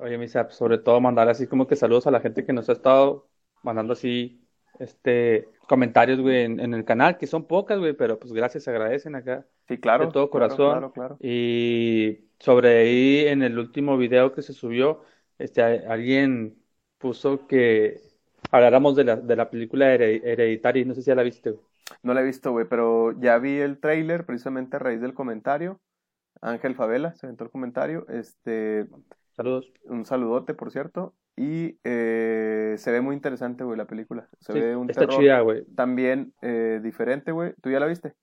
Oye, Misa, sobre todo mandar así como que saludos a la gente que nos ha estado mandando así este comentarios, güey, en, el canal, que son pocas, güey, pero pues gracias, se agradecen acá. Sí, claro. De todo corazón. Y sobre ahí en el último video que se subió, este alguien puso que habláramos de la, de la película Hereditaria, no sé si ya la viste, güey. No la he visto, güey, pero ya vi el trailer precisamente a raíz del comentario. Ángel Favela se aventó el comentario. Este. Saludos. Un saludote, por cierto. Y eh, se ve muy interesante, güey, la película. Se ve un está chida, güey. También eh, diferente, güey. ¿Tú ya la viste?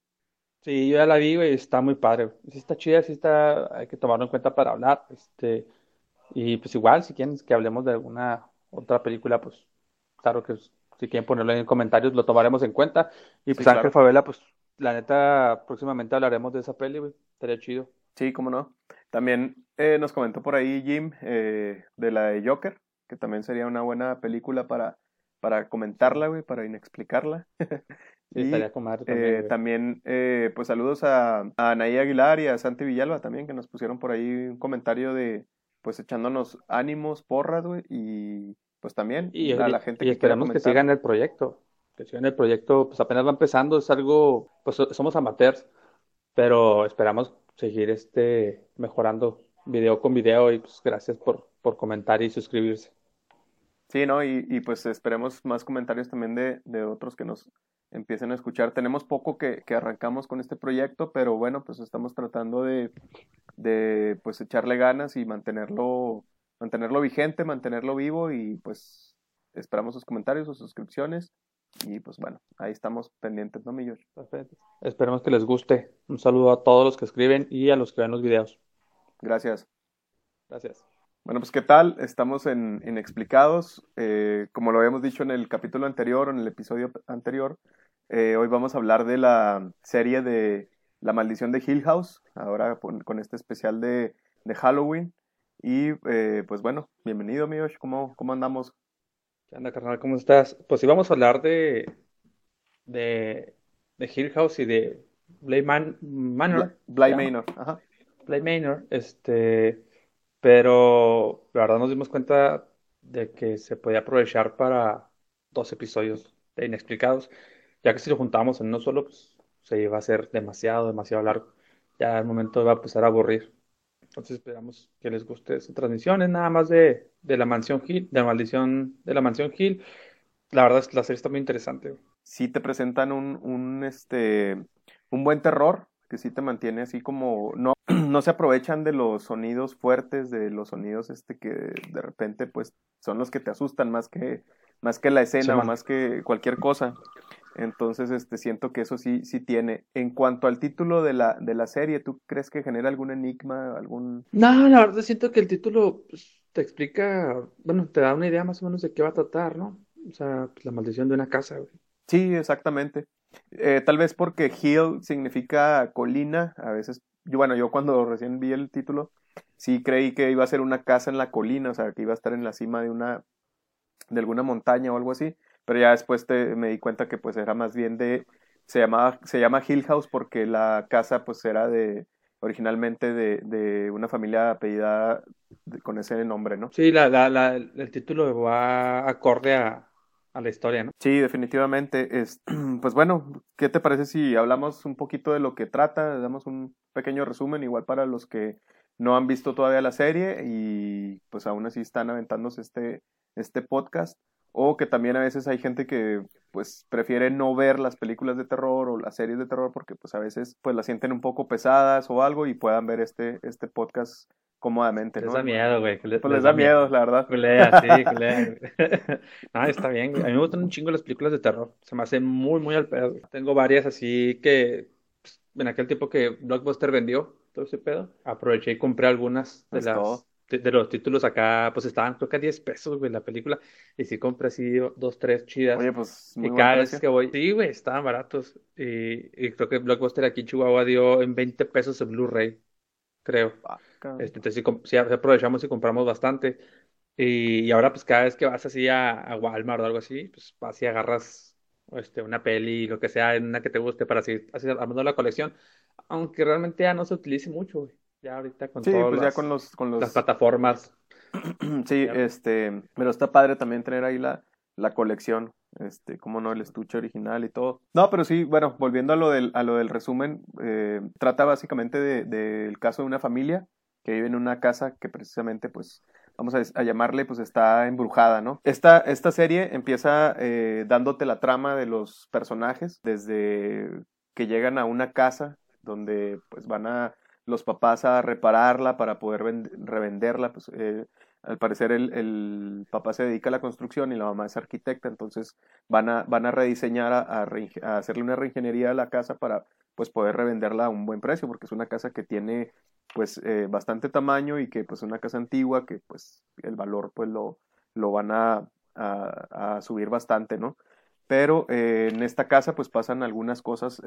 Sí, yo ya la vi, güey, está muy padre. Sí está chida, sí está, hay que tomarlo en cuenta para hablar. Este, y pues igual, si quieren que hablemos de alguna otra película, pues claro que si quieren ponerlo en comentarios, lo tomaremos en cuenta. Y pues Ángel Favela, pues la neta, próximamente hablaremos de esa peli, güey. Estaría chido. Sí, cómo no. También eh, nos comentó por ahí Jim de la de Joker que también sería una buena película para, para comentarla, güey, para inexplicarla. y estaría también. Eh, también eh, pues saludos a, a Anaí Aguilar y a Santi Villalba también, que nos pusieron por ahí un comentario de, pues echándonos ánimos, porras, güey, y pues también y, a la gente y que esperamos que sigan el proyecto, que sigan el proyecto, pues apenas va empezando, es algo, pues somos amateurs, pero esperamos seguir este mejorando video con video y pues gracias por, por comentar y suscribirse. Sí, ¿no? Y, y pues esperemos más comentarios también de, de, otros que nos empiecen a escuchar. Tenemos poco que, que, arrancamos con este proyecto, pero bueno, pues estamos tratando de, de pues echarle ganas y mantenerlo, mantenerlo vigente, mantenerlo vivo y pues esperamos sus comentarios, sus suscripciones. Y pues bueno, ahí estamos pendientes, ¿no, mi Perfecto. Esperemos que les guste. Un saludo a todos los que escriben y a los que ven los videos. Gracias. Gracias. Bueno, pues qué tal, estamos en Inexplicados. Eh, como lo habíamos dicho en el capítulo anterior, en el episodio anterior, eh, hoy vamos a hablar de la serie de La maldición de Hill House, ahora con, este especial de, Halloween. Y eh, pues bueno, bienvenido, Miyosh, ¿cómo, ¿cómo andamos? ¿Qué onda, carnal? ¿Cómo estás? Pues sí, vamos a hablar de, de, de Hill House y de Blade Manor. Blade Manor, ajá. Blade Manor, este, pero la verdad nos dimos cuenta de que se podía aprovechar para dos episodios de inexplicados, ya que si lo juntamos en uno solo, pues se iba a hacer demasiado, demasiado largo. Ya al momento iba a empezar a aburrir. Entonces esperamos que les guste esta transmisión. Es nada más de, de la mansión Hill, de la maldición de la mansión Hill. La verdad es que la serie está muy interesante. Sí te presentan un, un, este, un buen terror, que sí te mantiene así como no no se aprovechan de los sonidos fuertes de los sonidos este que de repente pues son los que te asustan más que más que la escena o más que cualquier cosa entonces este siento que eso sí sí tiene. En cuanto al título de la de la serie tú crees que genera algún enigma algún no la verdad siento que el título pues, te explica bueno te da una idea más o menos de qué va a tratar no o sea pues, la maldición de una casa güey. sí exactamente. Eh, tal vez porque hill significa colina, a veces, yo, bueno, yo cuando recién vi el título, sí creí que iba a ser una casa en la colina, o sea, que iba a estar en la cima de una, de alguna montaña o algo así, pero ya después te, me di cuenta que pues era más bien de, se llamaba, se llama Hill House porque la casa pues era de, originalmente de, de una familia apellidada con ese nombre, ¿no? Sí, la, la, la, el título va acorde a, a la historia, ¿no? Sí, definitivamente. Es, pues bueno, ¿qué te parece si hablamos un poquito de lo que trata? Damos un pequeño resumen, igual para los que no han visto todavía la serie y pues aún así están aventándose este, este podcast. O que también a veces hay gente que pues prefiere no ver las películas de terror o las series de terror porque pues a veces pues las sienten un poco pesadas o algo y puedan ver este, este podcast cómodamente, ¿no? Les da miedo, güey. pues les, da, miedo, la verdad. Culea, sí, culea. no, está bien. A mí me gustan un chingo las películas de terror. Se me hace muy, muy al pedo. Tengo varias así que pues, en aquel tiempo que Blockbuster vendió todo ese pedo, aproveché y compré algunas de las de, los títulos acá, pues estaban creo que a 10 pesos, güey, la película. Y sí compré así dos, tres chidas. Oye, pues muy Y cada vez que voy, sí, güey, estaban baratos. Y, y, creo que Blockbuster aquí en Chihuahua dio en 20 pesos el Blu-ray, creo. Ah, este, entonces sí, aprovechamos y compramos bastante. Y, ahora pues cada vez que vas así a, Walmart o algo así, pues vas y agarras este, una peli, lo que sea, una que te guste para seguir así, armando la colección. Aunque realmente ya no se utilice mucho, Ya ahorita con sí, pues ya con los, con los... las plataformas. sí, este, pero está padre también tener ahí la, la colección, este, como no, el estuche original y todo. No, pero sí, bueno, volviendo a lo del, a lo del resumen, eh, trata básicamente del de, caso de una familia que vive en una casa que precisamente, pues, vamos a, llamarle, pues está embrujada, ¿no? Esta, esta serie empieza eh, dándote la trama de los personajes desde que llegan a una casa donde pues van a los papás a repararla para poder revenderla, pues eh, al parecer el, el, papá se dedica a la construcción y la mamá es arquitecta, entonces van a, van a rediseñar, a, hacerle una reingeniería a la casa para pues poder revenderla a un buen precio, porque es una casa que tiene pues eh, bastante tamaño y que pues es una casa antigua que pues el valor pues lo, lo van a, a, subir bastante, ¿no? Pero eh, en esta casa pues pasan algunas cosas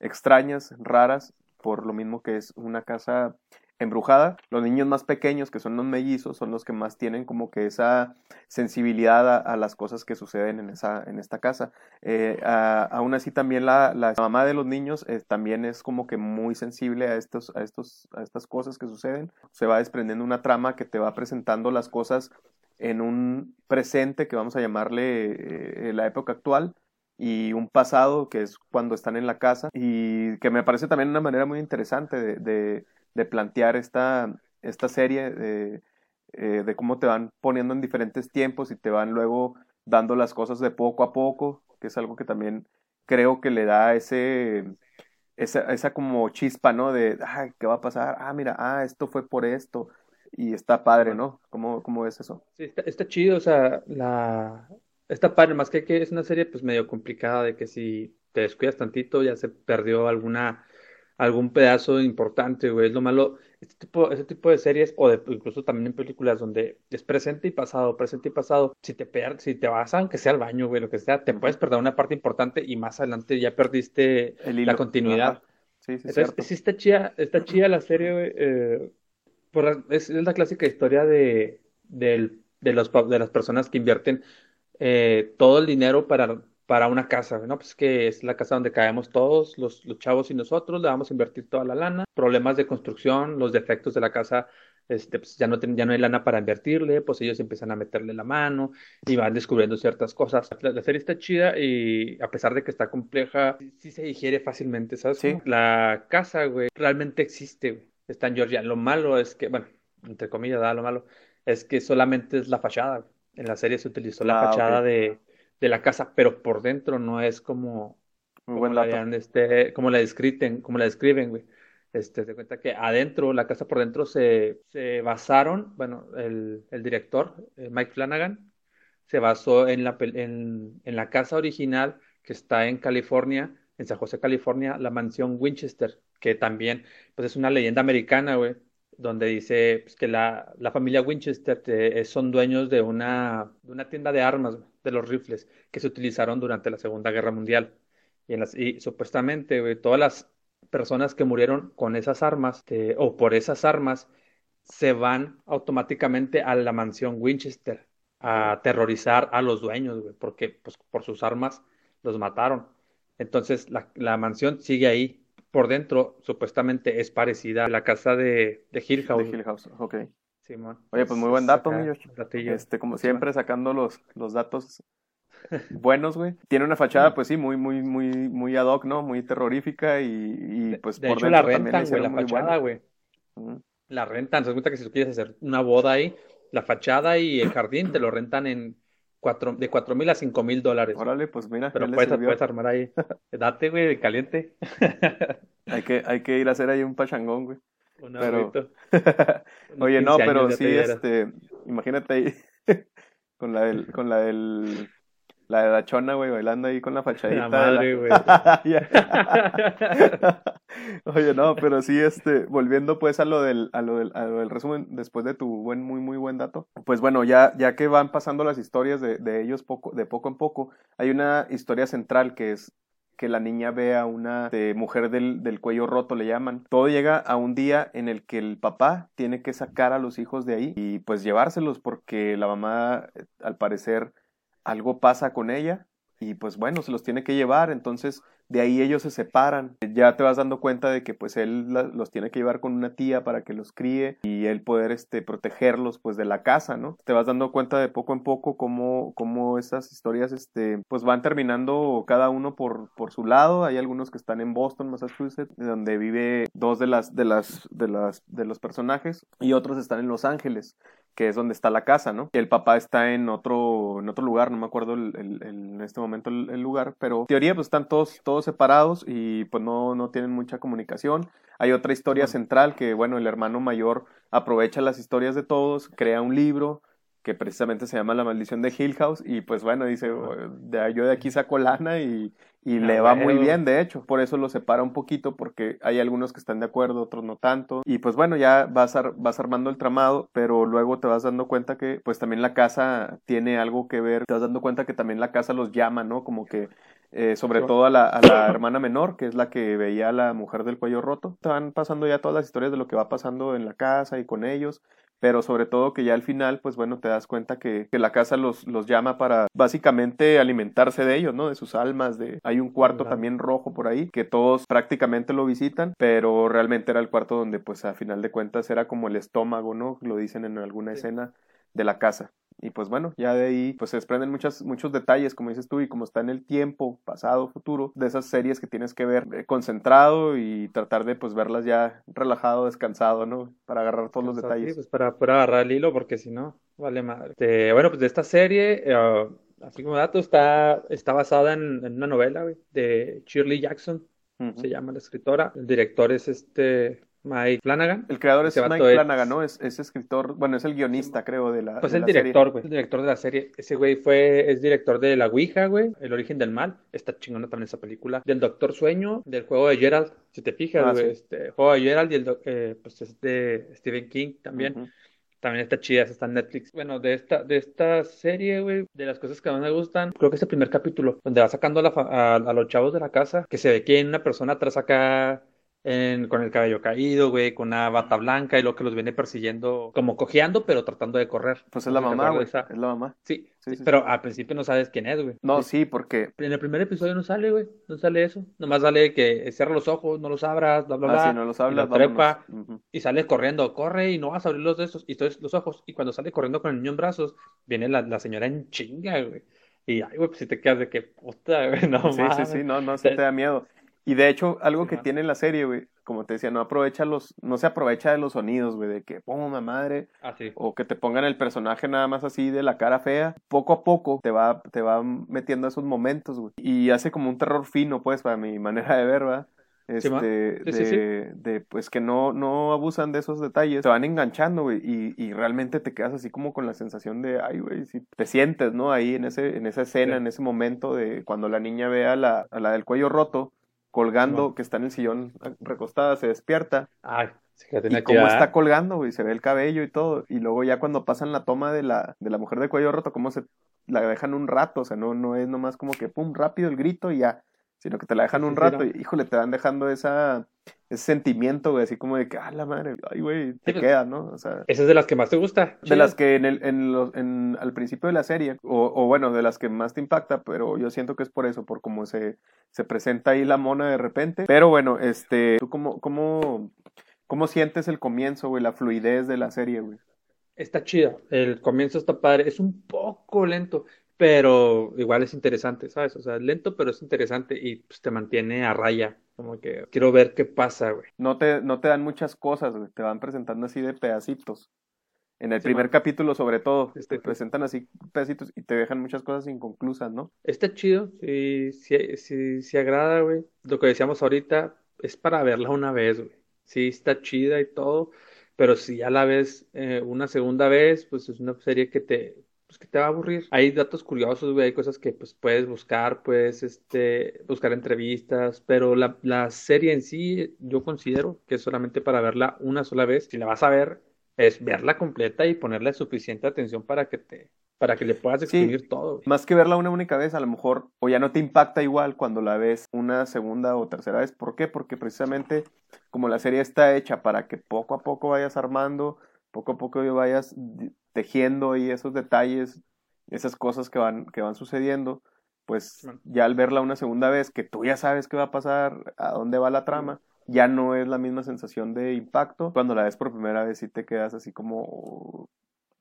extrañas, raras, por lo mismo que es una casa embrujada. Los niños más pequeños, que son los mellizos, son los que más tienen como que esa sensibilidad a, las cosas que suceden en, esa, en esta casa. Eh, aún así también la, la, mamá de los niños eh, también es como que muy sensible a, estos, a, estos, a estas cosas que suceden. Se va desprendiendo una trama que te va presentando las cosas en un presente que vamos a llamarle eh, la época actual y un pasado que es cuando están en la casa y que me parece también una manera muy interesante de de plantear esta, esta serie de, eh, de cómo te van poniendo en diferentes tiempos y te van luego dando las cosas de poco a poco, que es algo que también creo que le da ese, esa, esa como chispa, ¿no? De, ay, ¿qué va a pasar? Ah, mira, ah, esto fue por esto. Y está padre, ¿no? ¿Cómo, cómo es eso? Sí, está, está chido, o sea, la... Está padre, más que que es una serie pues medio complicada de que si te descuidas tantito ya se perdió alguna algún pedazo importante, güey. Es lo malo. Este tipo, este tipo de series, o de, incluso también en películas donde es presente y pasado, presente y pasado, si te pierdes, si te vas, aunque sea al baño, güey, lo que sea, te puedes perder una parte importante y más adelante ya perdiste la continuidad. Sí, sí, Entonces, sí está chida, está chida la serie, güey. Eh, es, la clásica historia de, de, los, de las personas que invierten eh, todo el dinero para para una casa, ¿no? Pues que es la casa donde caemos todos, los, los, chavos y nosotros, le vamos a invertir toda la lana, problemas de construcción, los defectos de la casa, este, pues ya no, ya no hay lana para invertirle, pues ellos empiezan a meterle la mano y van descubriendo ciertas cosas. La, serie está chida y a pesar de que está compleja, sí, se digiere fácilmente, ¿sabes? Sí. La casa, güey, realmente existe, güey. Está en Georgia. Lo malo es que, bueno, entre comillas, da lo malo, es que solamente es la fachada. En la serie se utilizó la ah, fachada de de la casa, pero por dentro no es como, como, la, este, como la describen, como la describen, güey. Este, te cuenta que adentro, la casa por dentro se, se basaron, bueno, el, el director, eh, Mike Flanagan, se basó en la, en, en la casa original que está en California, en San José, California, la mansión Winchester, que también pues es una leyenda americana, güey, donde dice pues, que la, la, familia Winchester eh, son dueños de una, de una tienda de armas, de los rifles que se utilizaron durante la Segunda Guerra Mundial. Y, supuestamente todas las personas que murieron con esas armas o por esas armas se van automáticamente a la mansión Winchester a aterrorizar a los dueños, porque pues, por sus armas los mataron. Entonces la, la mansión sigue ahí, por dentro supuestamente es parecida a la casa de, de Hill House. De Hill House, ok. Simón. Oye, pues muy buen dato, mi Este, como siempre, sacando los, los datos buenos, güey. Tiene una fachada, pues sí, muy, muy, muy, muy ad hoc, ¿no? Muy terrorífica y, y pues de por hecho, la rentan, güey, la fachada, güey. La rentan, se cuenta que si tú quieres hacer una boda ahí, la fachada y el jardín te lo rentan en cuatro, de cuatro mil a cinco mil dólares. Órale, pues mira. Pero puedes, puedes, armar ahí. Date, güey, caliente. hay, que, hay que ir a hacer ahí un pachangón, güey. Un pero... Oye, no, pero sí, este, imagínate ahí con la del, con la del, la de la chona, güey, bailando ahí con la fachadita. La madre, güey. Oye, no, pero sí, este, volviendo pues a lo del, a lo del, a lo del resumen, después de tu buen, muy, muy buen dato, pues bueno, ya, ya que van pasando las historias de, de ellos poco, de poco en poco, hay una historia central que es que la niña ve a una de mujer del, del, cuello roto, le llaman. Todo llega a un día en el que el papá tiene que sacar a los hijos de ahí y pues llevárselos porque la mamá, eh, al parecer, algo pasa con ella y pues bueno, se los tiene que llevar. Entonces De ahí ellos se separan. Ya te vas dando cuenta de que pues él los tiene que llevar con una tía para que los críe y él poder este, protegerlos pues de la casa, ¿no? Te vas dando cuenta de poco en poco cómo, cómo esas historias este, pues van terminando cada uno por, por su lado. Hay algunos que están en Boston, Massachusetts, donde vive dos de las de las de las de los personajes y otros están en Los Ángeles que es donde está la casa, ¿no? El papá está en otro, en otro lugar, no me acuerdo en este momento el, lugar, pero en teoría pues están todos, todos separados y pues no, no tienen mucha comunicación. Hay otra historia central que, bueno, el hermano mayor aprovecha las historias de todos, crea un libro, que precisamente se llama La maldición de Hill House y pues bueno, dice, yo de aquí saco lana y, y le va muy bien, de hecho, por eso lo separa un poquito porque hay algunos que están de acuerdo, otros no tanto y pues bueno, ya vas, vas armando el tramado, pero luego te vas dando cuenta que pues también la casa tiene algo que ver, te vas dando cuenta que también la casa los llama, ¿no? Como que eh, sobre todo a la, a la, hermana menor, que es la que veía a la mujer del cuello roto. Te van pasando ya todas las historias de lo que va pasando en la casa y con ellos pero sobre todo que ya al final, pues bueno, te das cuenta que, que la casa los, los, llama para básicamente alimentarse de ellos, ¿no? De sus almas, de... Hay un cuarto también rojo por ahí, que todos prácticamente lo visitan, pero realmente era el cuarto donde pues a final de cuentas era como el estómago, ¿no? Lo dicen en alguna escena de la casa. Y pues bueno, ya de ahí pues se desprenden muchas, muchos detalles, como dices tú, y como está en el tiempo, pasado, futuro, de esas series que tienes que ver eh, concentrado y tratar de pues verlas ya relajado, descansado, ¿no? Para agarrar todos los detalles. pues para, para agarrar el hilo, porque si no, vale madre. Este, bueno, pues de esta serie, eh, así como dato, está, está basada en, una novela, de Shirley Jackson, se llama la escritora. El director es este Mike Flanagan. El creador es Mike Flanagan, ¿no? Es, escritor, bueno, es el guionista, creo, de la. Pues el director, güey. El director de la serie. Ese güey fue, es director de La Ouija, güey. El origen del mal. Está chingona también esa película. Del Doctor Sueño, del juego de Gerald. Si te fijas, ah, güey. Este, juego de Gerald y el, eh, pues es de Stephen King también. También está chida, está en Netflix. Bueno, de esta, de esta serie, güey, de las cosas que más me gustan, creo que es el primer capítulo, donde va sacando a, a los chavos de la casa, que se ve que hay una persona atrás acá con el cabello caído, güey, con una bata blanca y lo que los viene persiguiendo, como cojeando, pero tratando de correr. Pues es la mamá, güey. Es la mamá. Sí, sí, pero al principio no sabes quién es, güey. No, sí, porque. En el primer episodio no sale, güey. No sale eso. Nomás sale que cierra los ojos, no los abras, bla, bla, ah, bla. no los abras, y trepa. Y sale corriendo, corre y no vas a abrir los de esos. Y entonces los ojos. Y cuando sale corriendo con el niño en brazos, viene la, la señora en chinga, güey. Y ay, güey, pues si te quedas de que puta, güey, no Sí, sí, sí, no, no, se te da miedo. Y de hecho, algo que tiene la serie, güey, como te decía, no aprovecha los, no se aprovecha de los sonidos, güey, de que pongo una madre, ah, o que te pongan el personaje nada más así de la cara fea. Poco a poco te va, te va metiendo esos momentos, güey. Y hace como un terror fino, pues, para mi manera de ver, ¿verdad? Este, de, de, pues que no, no abusan de esos detalles, te van enganchando, güey, y, y, realmente te quedas así como con la sensación de, ay, güey, si te sientes, ¿no? Ahí en ese, en esa escena, en ese momento de cuando la niña ve a la, a la del cuello roto, colgando, que está en el sillón recostada, se despierta. Ay, y cómo está colgando, güey, se ve el cabello y todo. Y luego ya cuando pasan la toma de la, de la mujer de cuello roto, cómo se la dejan un rato, o sea, no, no es nomás como que pum, rápido el grito y ya, sino que te la dejan un rato y híjole, te van dejando esa, ese sentimiento, güey, así como de que, ah, la madre, ay, güey, te pues, queda, ¿no? O sea, ¿Esa es de las que más te gusta? De las que en el, en los, en, al principio de la serie, o, o, bueno, de las que más te impacta, pero yo siento que es por eso, por cómo se, se presenta ahí la mona de repente. Pero bueno, este, ¿tú cómo, cómo, cómo sientes el comienzo, güey, la fluidez de la serie, güey? Está chida, el comienzo está padre, es un poco lento, pero igual es interesante, ¿sabes? O sea, es lento, pero es interesante y pues, te mantiene a raya. Como que quiero ver qué pasa, güey. No te, no te dan muchas cosas, güey. Te van presentando así de pedacitos. En el primer capítulo, sobre todo, te presentan así pedacitos y te dejan muchas cosas inconclusas, ¿no? Está chido, sí, sí, sí, sí agrada, güey. Lo que decíamos ahorita es para verla una vez, güey. Sí, está chida y todo, pero si ya la ves eh, una segunda vez, pues es una serie que te, pues que te va a aburrir. Hay datos curiosos, güey, hay cosas que pues puedes buscar, puedes este, buscar entrevistas, pero la, la serie en sí yo considero que es solamente para verla una sola vez. Si la vas a ver, es verla completa y ponerle suficiente atención para que te para que le puedas exprimir todo. Más que verla una única vez, a lo mejor o ya no te impacta igual cuando la ves una segunda o tercera vez. ¿Por qué? Porque precisamente como la serie está hecha para que poco a poco vayas armando, poco a poco vayas tejiendo ahí esos detalles, esas cosas que van, que van sucediendo, pues ya al verla una segunda vez, que tú ya sabes qué va a pasar, a dónde va la trama, ya no es la misma sensación de impacto. Cuando la ves por primera vez sí te quedas así como,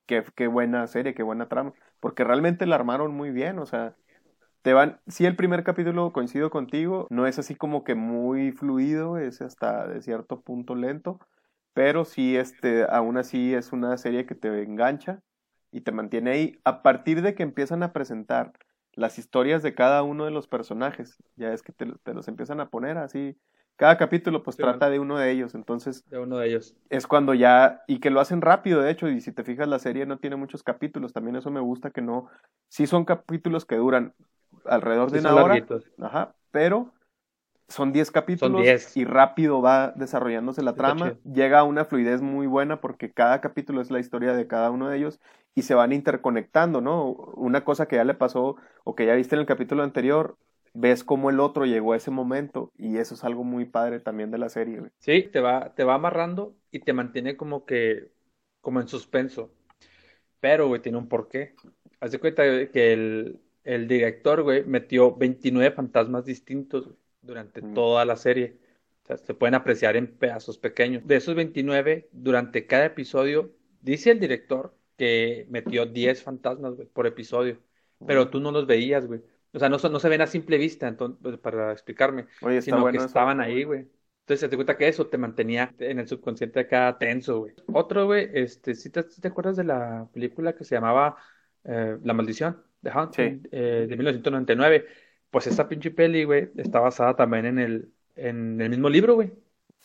qué, qué buena serie, qué buena trama, porque realmente la armaron muy bien, o sea, te van, sí el primer capítulo coincido contigo, no es así como que muy fluido, es hasta de cierto punto lento, pero sí, este, aún así es una serie que te engancha y te mantiene ahí. A partir de que empiezan a presentar las historias de cada uno de los personajes, ya es que te, los empiezan a poner así. Cada capítulo pues trata de uno de ellos, entonces... De uno de ellos. Es cuando ya... Y que lo hacen rápido, de hecho, y si te fijas la serie no tiene muchos capítulos, también eso me gusta que no... Sí son capítulos que duran alrededor de una hora. Ajá, pero son 10 capítulos y rápido va desarrollándose la trama. Llega a una fluidez muy buena porque cada capítulo es la historia de cada uno de ellos y se van interconectando, ¿no? Una cosa que ya le pasó o que ya viste en el capítulo anterior, ves cómo el otro llegó a ese momento y eso es algo muy padre también de la serie. Sí, te va, te va amarrando y te mantiene como que, como en suspenso. Pero, güey, tiene un porqué. Haz de cuenta que el, el director, güey, metió 29 fantasmas distintos, durante mm. toda la serie. O sea, se pueden apreciar en pedazos pequeños. De esos 29, durante cada episodio, dice el director que metió 10 fantasmas por episodio, pero tú no los veías, güey. O sea, no, no se ven a simple vista, entonces, pues, para explicarme, sino que estaban ahí, güey. Entonces, te cuenta que eso te mantenía en el subconsciente acá tenso, güey. Otro, güey, este, ¿sí te, te, acuerdas de la película que se llamaba eh, La Maldición? de Haunting, eh, de 1999 pues esa pinche peli, güey, está basada también en el, en el mismo libro, güey.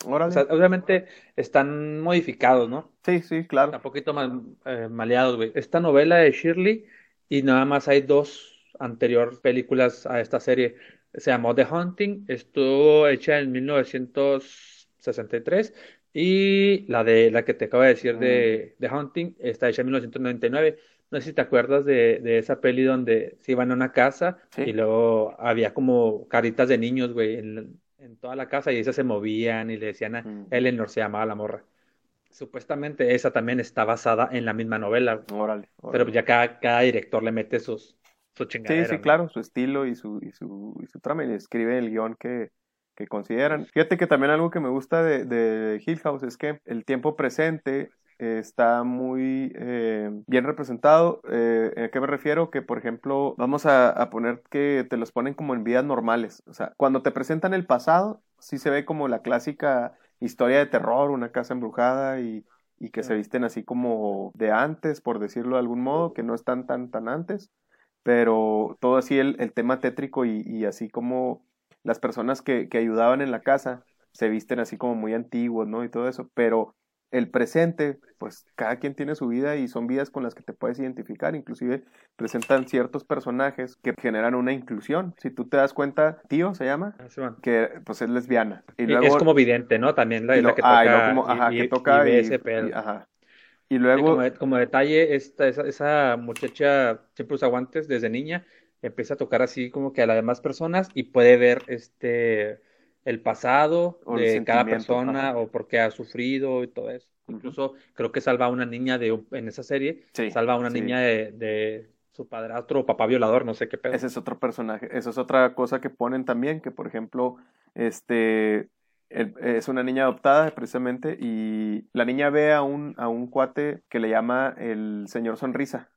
O sea, obviamente están modificados, ¿no? Sí, sí, claro. Un poquito más eh, maleados, güey. Esta novela de Shirley y nada más hay dos anteriores películas a esta serie. Se llamó The Hunting, estuvo hecha en 1963 y la de la que te acabo de decir de mm. The Hunting está hecha en 1999. No sé si te acuerdas de, de esa peli donde se iban a una casa y luego había como caritas de niños, güey, en, en, toda la casa y esas se movían y le decían a mm. Eleanor, se llamaba la morra. Supuestamente esa también está basada en la misma novela. Órale, Pero ya cada, cada director le mete sus. Sí, sí, claro, su estilo y su, y su, y su trama y escribe el guion que, que consideran. Fíjate que también algo que me gusta de, de Hill House es que el tiempo presente está muy eh, bien representado. Eh, ¿A qué me refiero? Que, por ejemplo, vamos a, poner que te los ponen como en vidas normales. O sea, cuando te presentan el pasado, sí se ve como la clásica historia de terror, una casa embrujada y, y que se visten así como de antes, por decirlo de algún modo, que no están tan, tan antes. Pero todo así el, el tema tétrico y, y, así como las personas que, que ayudaban en la casa se visten así como muy antiguos, ¿no? Y todo eso. Pero el presente, pues cada quien tiene su vida y son vidas con las que te puedes identificar, inclusive presentan ciertos personajes que generan una inclusión. Si tú te das cuenta, Tío se llama, ah, que pues es lesbiana. Y, luego, es como vidente, ¿no? También la, que toca, y, que toca y, ajá. Y luego... Como, detalle, esta, esa, esa muchacha siempre usa guantes desde niña, empieza a tocar así como que a las demás personas y puede ver este el pasado de cada persona o por qué ha sufrido y todo eso. Incluso creo que salva a una niña de en esa serie, salva a una niña de, de, su padrastro o papá violador, no sé qué pedo. Ese es otro personaje, esa es otra cosa que ponen también, que por ejemplo, este es una niña adoptada precisamente y la niña ve a un, a un cuate que le llama el señor sonrisa.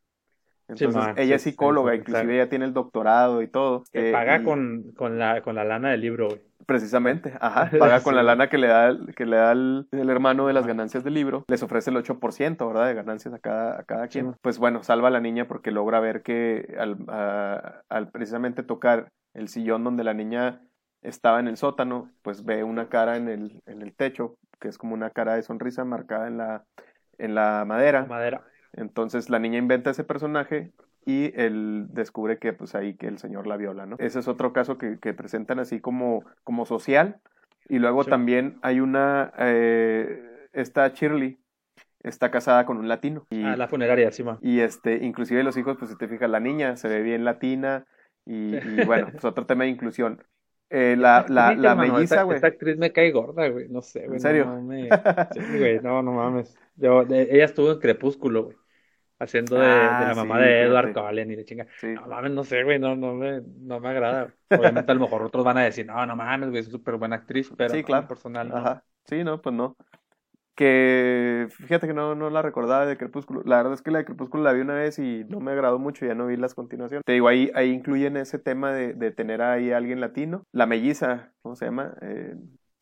Entonces, ella es psicóloga, inclusive ella tiene el doctorado y todo. Que paga con, con, la, con la lana del libro, Precisamente, ajá, paga con la lana que le da, que le da el, hermano de las ganancias del libro, les ofrece el 8%, ¿verdad? De ganancias a cada, a cada quien. Pues bueno, salva a la niña porque logra ver que al, al precisamente tocar el sillón donde la niña estaba en el sótano, pues ve una cara en el, en el techo, que es como una cara de sonrisa marcada en la, en la madera. Madera. Entonces la niña inventa ese personaje y él descubre que pues ahí que el señor la viola, ¿no? Ese es otro caso que, presentan así como, como social. Y luego también hay una, eh, esta Shirley está casada con un latino. Y, ah, la funeraria, sí, Y este, inclusive los hijos, pues si te fijas, la niña se ve bien latina y, bueno, pues otro tema de inclusión. Eh, la, la, la melliza, güey. Esta, actriz me cae gorda, güey. No sé, güey. ¿En serio? No, mames. Sí, güey, no, no mames. Yo, ella estuvo en Crepúsculo, güey. haciendo de, de Ah, la mamá sí, de Edward. Cullen y de chinga. Sí. No mames, no sé, güey, no, no me, no me agrada. Obviamente a lo mejor otros van a decir, no, no mames, güey, es súper buena actriz, pero Sí, claro. personal no. Ajá. Sí, no, pues no. Que fíjate que no, no la recordaba de Crepúsculo. La verdad es que la de Crepúsculo la vi una vez y no me agradó mucho, ya no vi las continuaciones. Te digo, ahí, ahí incluyen ese tema de, de tener ahí a alguien latino. La melliza, ¿cómo se llama? Eh,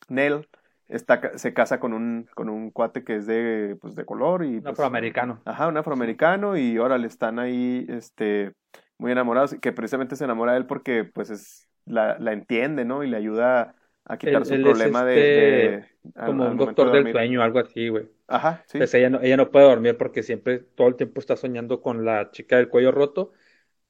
Nell, está, se casa con un, con un cuate que es de, pues, de color y Un pues, afroamericano. Ajá, un afroamericano y órale, están ahí, este, muy enamorados, que precisamente se enamora de él porque, pues, es, la, la entiende, ¿no? Y le ayuda a quitar su es, problema de, este, de- al- Como al un doctor de del sueño, algo así, güey. Ajá, sí. Pues ella no, ella no puede dormir porque siempre, todo el tiempo está soñando con la chica del cuello roto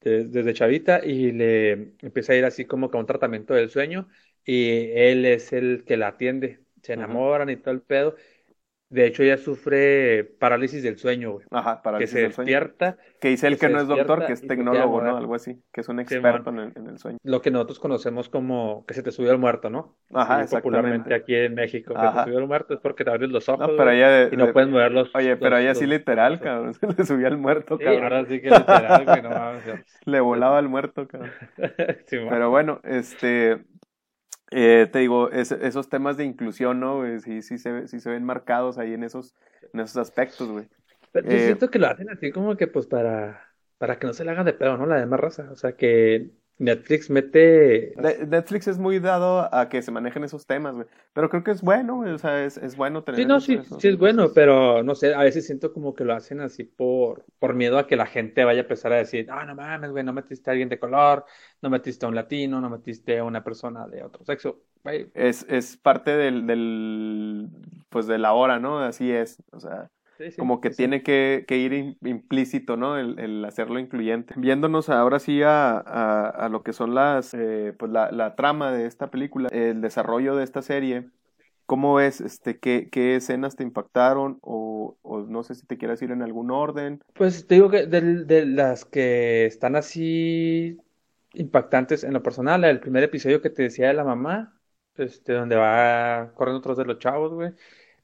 de- desde chavita y le empieza a ir así como que a un tratamiento del sueño y él es el que la atiende. Se enamoran y todo el pedo. De hecho, ella sufre parálisis del sueño, güey. Ajá, Que parálisis se del sueño. depierta. Que dice él que que se no es doctor, despierta que es y se tecnólogo, ¿no? Algo así, que es un experto en el, en el sueño. Lo que nosotros conocemos como que se te subió el muerto, ¿no? Ajá, Así popularmente aquí en México, que Ajá. te subió el muerto es porque te abres los ojos, No, pero ella, de- y no de- puedes mover los, oye, pero los- ella sí literal, cabrón, se le subía al muerto, Sí, cabrón. ahora sí que literal, güey, no mames. Le volaba al muerto, cabrón. Simón. Pero bueno, este, eh, te digo, es- esos temas de inclusión, ¿no? güey? Sí, sí se, sí se ven marcados ahí en esos, en esos aspectos, güey. Pero yo Eh, siento que lo hacen así como que pues para, para que no se le hagan de pedo, ¿no? La demás raza. O sea que Netflix mete Netflix es muy dado a que se manejen esos temas, güey. Pero creo que es bueno, güey. O sea, es, es bueno tener Sí, no, sí, esos- sí es bueno, pero no sé, a veces siento como que lo hacen así por, por miedo a que la gente vaya a empezar a decir, ah, no mames, güey, no metiste a alguien de color, no metiste a un latino, no metiste a una persona de otro sexo. Güey, Es, es parte del, del, pues de la hora, ¿no? Así es. O sea, sí, sí, como que sí, tiene que, que ir im- implícito, ¿no? El, el hacerlo incluyente. Viéndonos ahora sí a, a, a lo que son las, eh, pues la, la trama de esta película, el desarrollo de esta serie. ¿Cómo ves, este, qué, qué escenas te impactaron? O, o no sé si te quieres ir en algún orden. Pues te digo que de, de las que están así impactantes en lo personal, el primer episodio que te decía de la mamá, este, donde va corriendo tras de los chavos, güey,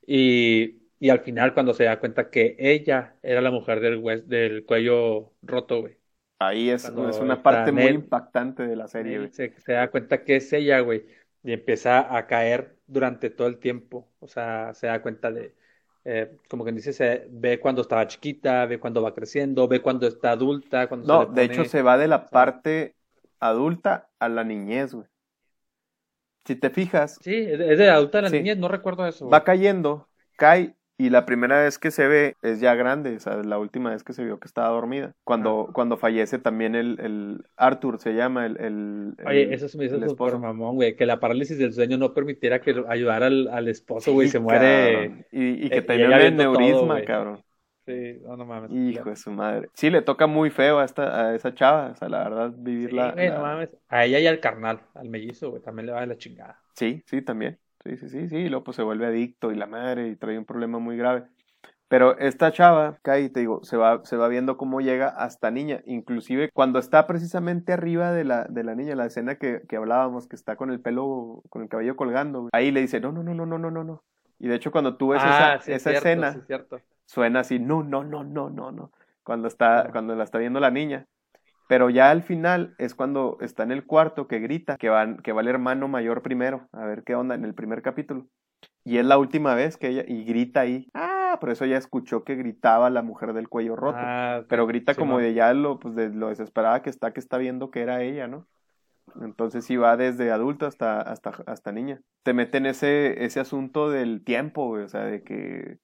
y, y al final cuando se da cuenta que ella era la mujer del, cuello roto, güey. Ahí es, una parte muy Ned- impactante de la serie, güey. se, se da cuenta que es ella, güey, y empieza a caer durante todo el tiempo. O sea, se da cuenta de, eh, como quien dice, se ve cuando estaba chiquita, ve cuando va creciendo, ve cuando está adulta, cuando se No, de hecho se va de la parte adulta a la niñez, güey. Si te fijas, Sí, es de, adulta a la Sí. niñez, no recuerdo eso, va cayendo, cae y la primera vez que se ve es ya grande, o sea, la última vez que se vio que estaba dormida. Cuando, cuando fallece también el, el Arthur se llama el, el, el- Oye, eso se me hizo súper mamón, güey, que la parálisis del sueño no permitiera que ayudara al, al esposo, güey, Sí, se muere. cabrón. Y, y que eh, tenía un viendo todo, cabrón. Sí, no, no mames. Hijo de su madre. Sí, le toca muy feo a esta, a esa chava, o sea, la verdad, vivir Sí, la, güey, la- no mames. A ella y al carnal, al mellizo, güey, también le va de la chingada. Sí, sí, también. Sí, sí, sí, sí. Y luego pues se vuelve adicto y la madre y trae un problema muy grave. Pero esta chava, Kai, te digo, se va, se va viendo cómo llega hasta niña. Inclusive cuando está precisamente arriba de la, de la niña, la escena que, que hablábamos, que está con el pelo, con el cabello colgando, ahí le dice, no, no, no, no, no, no, no, no. Y de hecho cuando tú ves Ah, esa, sí, esa cierto, escena, sí, suena así, no, no, no, no, no, no. Cuando está, cuando la está viendo la niña. Pero ya al final es cuando está en el cuarto que grita que, van, que va el hermano mayor primero, a ver qué onda en el primer capítulo. Y es la última vez que ella, y grita ahí. Ah, por eso ella escuchó que gritaba la mujer del cuello roto. Ah, pero grita como de ya lo, pues de lo desesperada que está, que está viendo que era ella, ¿no? Entonces sí va desde adulto hasta, hasta, hasta niña. Te meten ese, ese asunto del tiempo, güey, o sea, de que,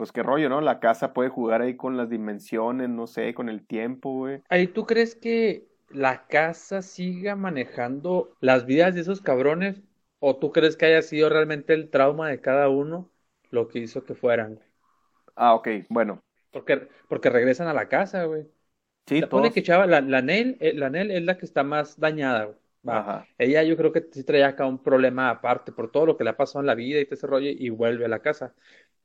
pues qué rollo, ¿no? La casa puede jugar ahí con las dimensiones, no sé, con el tiempo, güey. Ahí, ¿tú crees que la casa siga manejando las vidas de esos cabrones? ¿O tú crees que haya sido realmente el trauma de cada uno lo que hizo que fueran? güey? Ah, ok, bueno. Porque, porque regresan a la casa, güey. Sí, La pone que chava, la, la Nell, eh, la es la que está más dañada, güey. Ajá. Ella yo creo que sí traía acá un problema aparte por todo lo que le ha pasado en la vida y todo ese rollo y vuelve a la casa.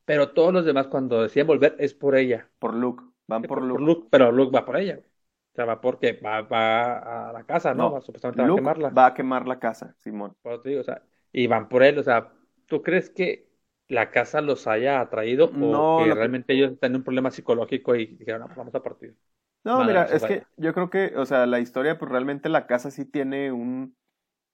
Pero todos los demás cuando deciden volver es por ella. Por Luke. Van por por, Luke. Luke, pero Luke va por ella. O sea, va porque va, va a la casa, ¿no? No, Va, supuestamente va a Luke quemarla. va a quemar la casa, Simón. Por eso te digo, o sea, y van por él, o sea, ¿tú crees que la casa los haya atraído No, o que lo que- realmente ellos tienen un problema psicológico y dijeron, no, pues vamos a partir. No, Madre, mira, es que yo creo que, o sea, la historia, pues realmente la casa sí tiene un,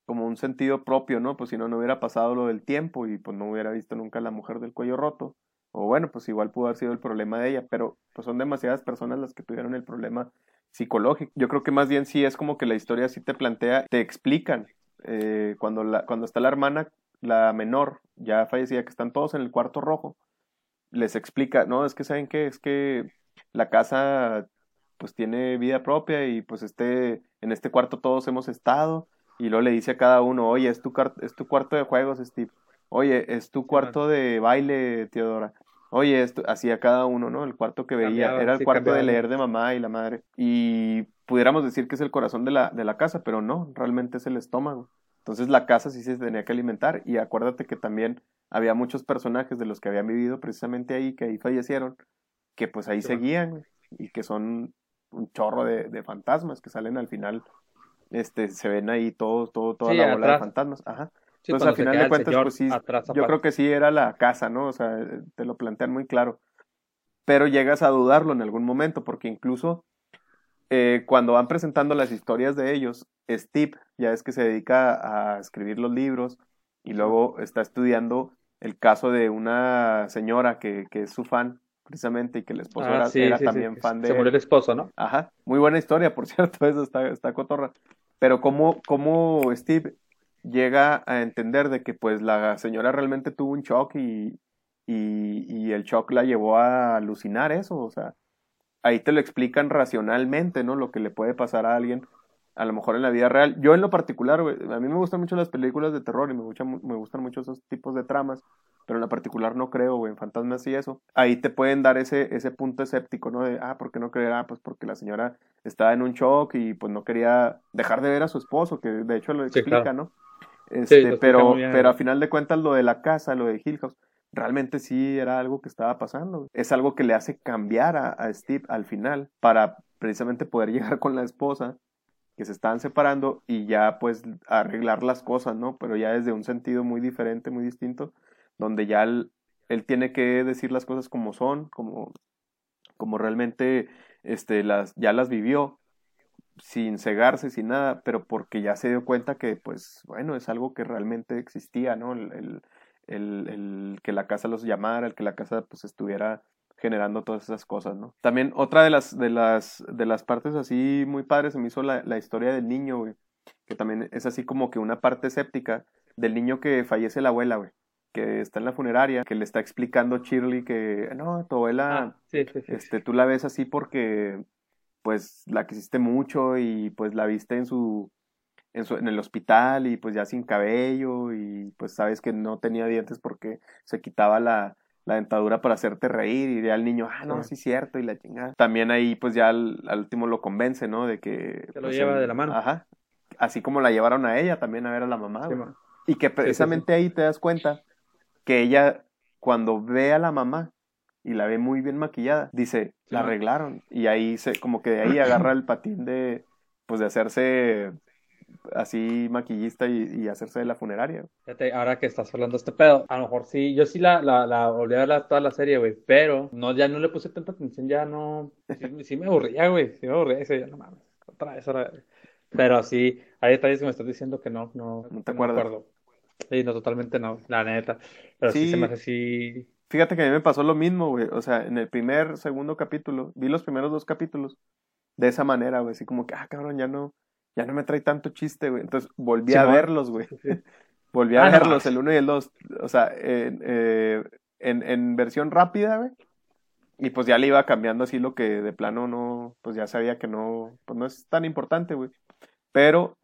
como un sentido propio, ¿no? Pues si no, no hubiera pasado lo del tiempo y pues no hubiera visto nunca a la mujer del cuello roto. O bueno, pues igual pudo haber sido el problema de ella, pero pues son demasiadas personas las que tuvieron el problema psicológico. Yo creo que más bien sí es como que la historia sí te plantea, te explican, eh, cuando, la, cuando está la hermana, la menor, ya fallecida, que están todos en el cuarto rojo, les explica, no, es que saben qué, es que la casa pues tiene vida propia y pues este, en este cuarto todos hemos estado y luego le dice a cada uno, oye, es tu, es tu cuarto de juegos, Steve, oye, es tu cuarto de baile, Teodora, oye, es tu-", así a cada uno, ¿no? El cuarto que veía, Cambiaba, era el sí, cuarto de leer de mamá y la madre. Y pudiéramos decir que es el corazón de la, de la casa, pero no, realmente es el estómago. Entonces la casa sí se tenía que alimentar. Y acuérdate que también había muchos personajes de los que habían vivido precisamente ahí, que ahí fallecieron, que pues ahí Sí, seguían y que son un chorro de, de fantasmas que salen al final, este, se ven ahí todo, todo, toda Sí, la bola de fantasmas, ajá. Sí, Entonces, al final de cuentas, pues sí, atrás, yo creo que sí era la casa, ¿no? O sea, te lo plantean muy claro. Pero llegas a dudarlo en algún momento, porque incluso eh, cuando van presentando las historias de ellos, Steve ya es que se dedica a escribir los libros y luego está estudiando el caso de una señora que, que es su fan, precisamente, y que el esposo Ah, era, sí, era sí, también fan de Se murió el esposo, ¿no? Ajá, muy buena historia, por cierto, eso está, está cotorra. Pero cómo, cómo Steve llega a entender de que pues la señora realmente tuvo un shock y, y, el shock la llevó a alucinar eso, o sea, ahí te lo explican racionalmente, ¿no? Lo que le puede pasar a alguien, a lo mejor en la vida real. Yo en lo particular, a mí me gustan mucho las películas de terror y me, gusta me gustan mucho esos tipos de tramas, pero en lo particular no creo, güey, en fantasmas y eso. Ahí te pueden dar ese, ese punto escéptico, ¿no? De, ah, ¿por qué no creer? Ah, pues porque la señora estaba en un shock y pues no quería dejar de ver a su esposo, que de hecho lo Sí, explica, claro. ¿no? Este, pero, pero a final de cuentas lo de la casa, lo de Hill House, realmente sí era algo que estaba pasando. Es algo que le hace cambiar a, a Steve al final para precisamente poder llegar con la esposa que se estaban separando y ya pues arreglar las cosas, ¿no? Pero ya desde un sentido muy diferente, muy distinto, donde ya él, él tiene que decir las cosas como son, como, como realmente este, las, ya las vivió, sin cegarse, sin nada, pero porque ya se dio cuenta que, pues, bueno, es algo que realmente existía, ¿no? El, el, el, que la casa los llamara, el que la casa, pues, estuviera generando todas esas cosas, ¿no? También otra de las, de las, de las partes así muy padres se me hizo la, la historia del niño, güey, que también es así como que una parte escéptica del niño que fallece la abuela, güey, que está en la funeraria, que le está explicando Shirley que, no, tu abuela Ah, sí, sí, sí. este, tú la ves así porque, pues, la quisiste mucho y, pues, la viste en su, en su, en el hospital y, pues, ya sin cabello y, pues, sabes que no tenía dientes porque se quitaba la, la dentadura para hacerte reír y ya el niño, ah, no, Sí. es cierto y la chingada. También ahí, pues, ya al, al último lo convence, ¿no? De que... Que lo pues, lleva de la mano. Ajá. Así como la llevaron a ella también a ver a la mamá, güey. Y que precisamente ahí te das cuenta que ella, cuando ve a la mamá y la ve muy bien maquillada, dice, la arreglaron. Y ahí se, como que de ahí agarra el patín de, pues de hacerse así maquillista y, y hacerse de la funeraria. Fíjate, ahora que estás hablando de este pedo, a lo mejor sí, yo sí la, la, la volví a ver la- toda la serie, güey, pero no, ya no le puse tanta atención, ya no, sí, sí me aburría, güey, sí me aburría, y ya no mames, otra vez, otra vez. Pero sí, hay detalles que me estás diciendo que no, no, No te acuerdo. Sí, no, totalmente no, la neta, pero sí, Sí. se me hace así, Fíjate que a mí me pasó lo mismo, güey. O sea, en el primer, segundo capítulo, vi los primeros dos capítulos de esa manera, güey. Así como que, ah, cabrón, ya no, ya no me trae tanto chiste, güey. Entonces volví a verlos, güey. Sí. Volví a Ah, verlos, el uno y el dos. O sea, en, eh, en, en versión rápida, güey. Y pues ya le iba cambiando así lo que de plano no, pues ya sabía que no, pues no es tan importante, güey. Pero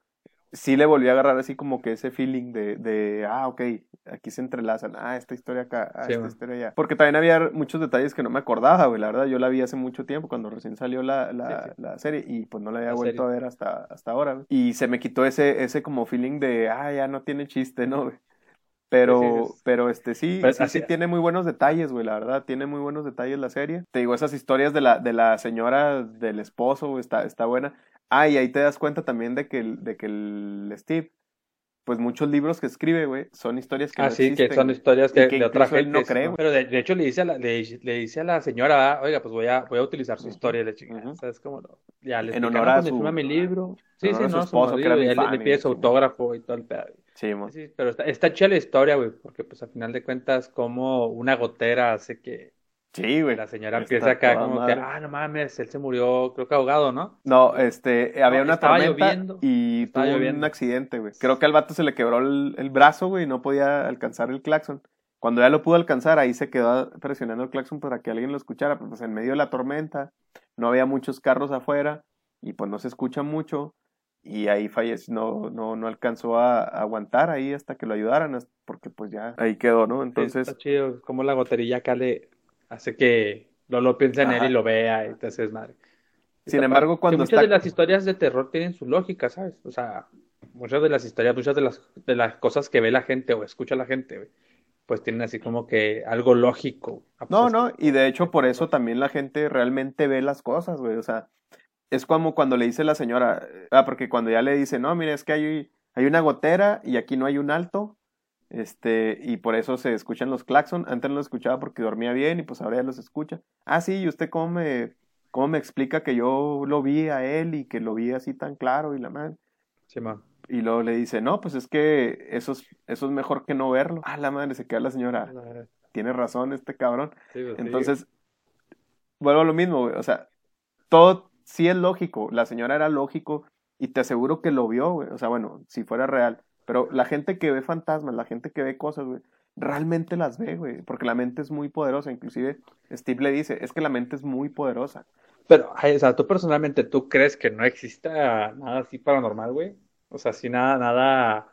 sí le volví a agarrar así como que ese feeling de, de ah, ok, aquí se entrelazan, ah, esta historia acá, ah, Sí, esta man. historia allá. Porque también había muchos detalles que no me acordaba, güey, la verdad, yo la vi hace mucho tiempo, cuando recién salió la, la, Sí, sí. la serie, y pues no la había La vuelto serie. a ver hasta, hasta ahora, güey. Y se me quitó ese, ese como feeling de, ah, ya no tiene chiste, ¿no, güey? Pero, Sí, sí, sí. pero este sí, Pues, sí, así sí es. tiene muy buenos detalles, güey, la verdad, tiene muy buenos detalles la serie. Te digo, esas historias de la, de la señora, del esposo, güey, está, está buena. Ah, y ahí te das cuenta también de que el, de que el Steve, pues muchos libros que escribe, güey, son historias que ah, no sí, existen, que son historias que, que de otra él gente. no cree. Pero de, de hecho le dice a la, le, le dice a la señora, oiga, pues voy a, voy a utilizar su historia, le chingada. Ujú. ¿Sabes cómo? no? Ya le En honor no, a su- firma mi libro. Sí, en sí, honor a su no, esposo, que era él le- pide su ¿no? autógrafo y todo el pedo. Sí. Sí, pero está, está chida la historia, güey, porque pues a final de cuentas como una gotera hace que Sí, güey. la señora empiece acá como madre. que, ah, no mames, él se murió, creo que ahogado, ¿no? No, este, había No, una estaba tormenta lloviendo. y tuvo un accidente, güey. Creo que al vato se le quebró el, el brazo, güey, y no podía alcanzar el claxon. Cuando ya lo pudo alcanzar, ahí se quedó presionando el claxon para que alguien lo escuchara. Pues en medio de la tormenta, no había muchos carros afuera y pues no se escucha mucho. Y ahí falleció, no, no, no alcanzó a, a aguantar ahí hasta que lo ayudaran, porque pues ya ahí quedó, ¿no? Entonces, Está chido, como la goterilla acá le hace que Lolo piense en él y lo vea y te haces madre. sin embargo, cuando Que muchas está... de las historias de terror tienen su lógica, ¿sabes? O sea, muchas de las historias, muchas de las, de las cosas que ve la gente o escucha la gente, pues tienen así como que algo lógico. No, no, y de hecho por eso también la gente realmente ve las cosas, güey. O sea, es como cuando le dice la señora, ah, porque cuando ya le dice, no, mire, es que hay, hay una gotera y aquí no hay un alto, este, y por eso se escuchan los claxon. Antes no los escuchaba porque dormía bien y pues ahora ya los escucha. Ah, sí, ¿y usted cómo me, cómo me explica que yo lo vi a él y que lo vi así tan claro y la madre? Simón. Y luego le dice, no, pues es que eso es, eso es mejor que no verlo. Ah, la madre, se queda la señora. Tiene razón este cabrón. Sí, pues, sí. Entonces, vuelvo a lo mismo, güey. O sea, todo sí es lógico. La señora era lógico y te aseguro que lo vio, güey. O sea, bueno, si fuera real. Pero la gente que ve fantasmas, la gente que ve cosas, güey, realmente las ve, güey. Porque la mente es muy poderosa. Inclusive, Steve le dice, es que la mente es muy poderosa. Pero, o sea, tú personalmente, ¿tú crees que no exista nada así paranormal, güey? O sea, así nada, nada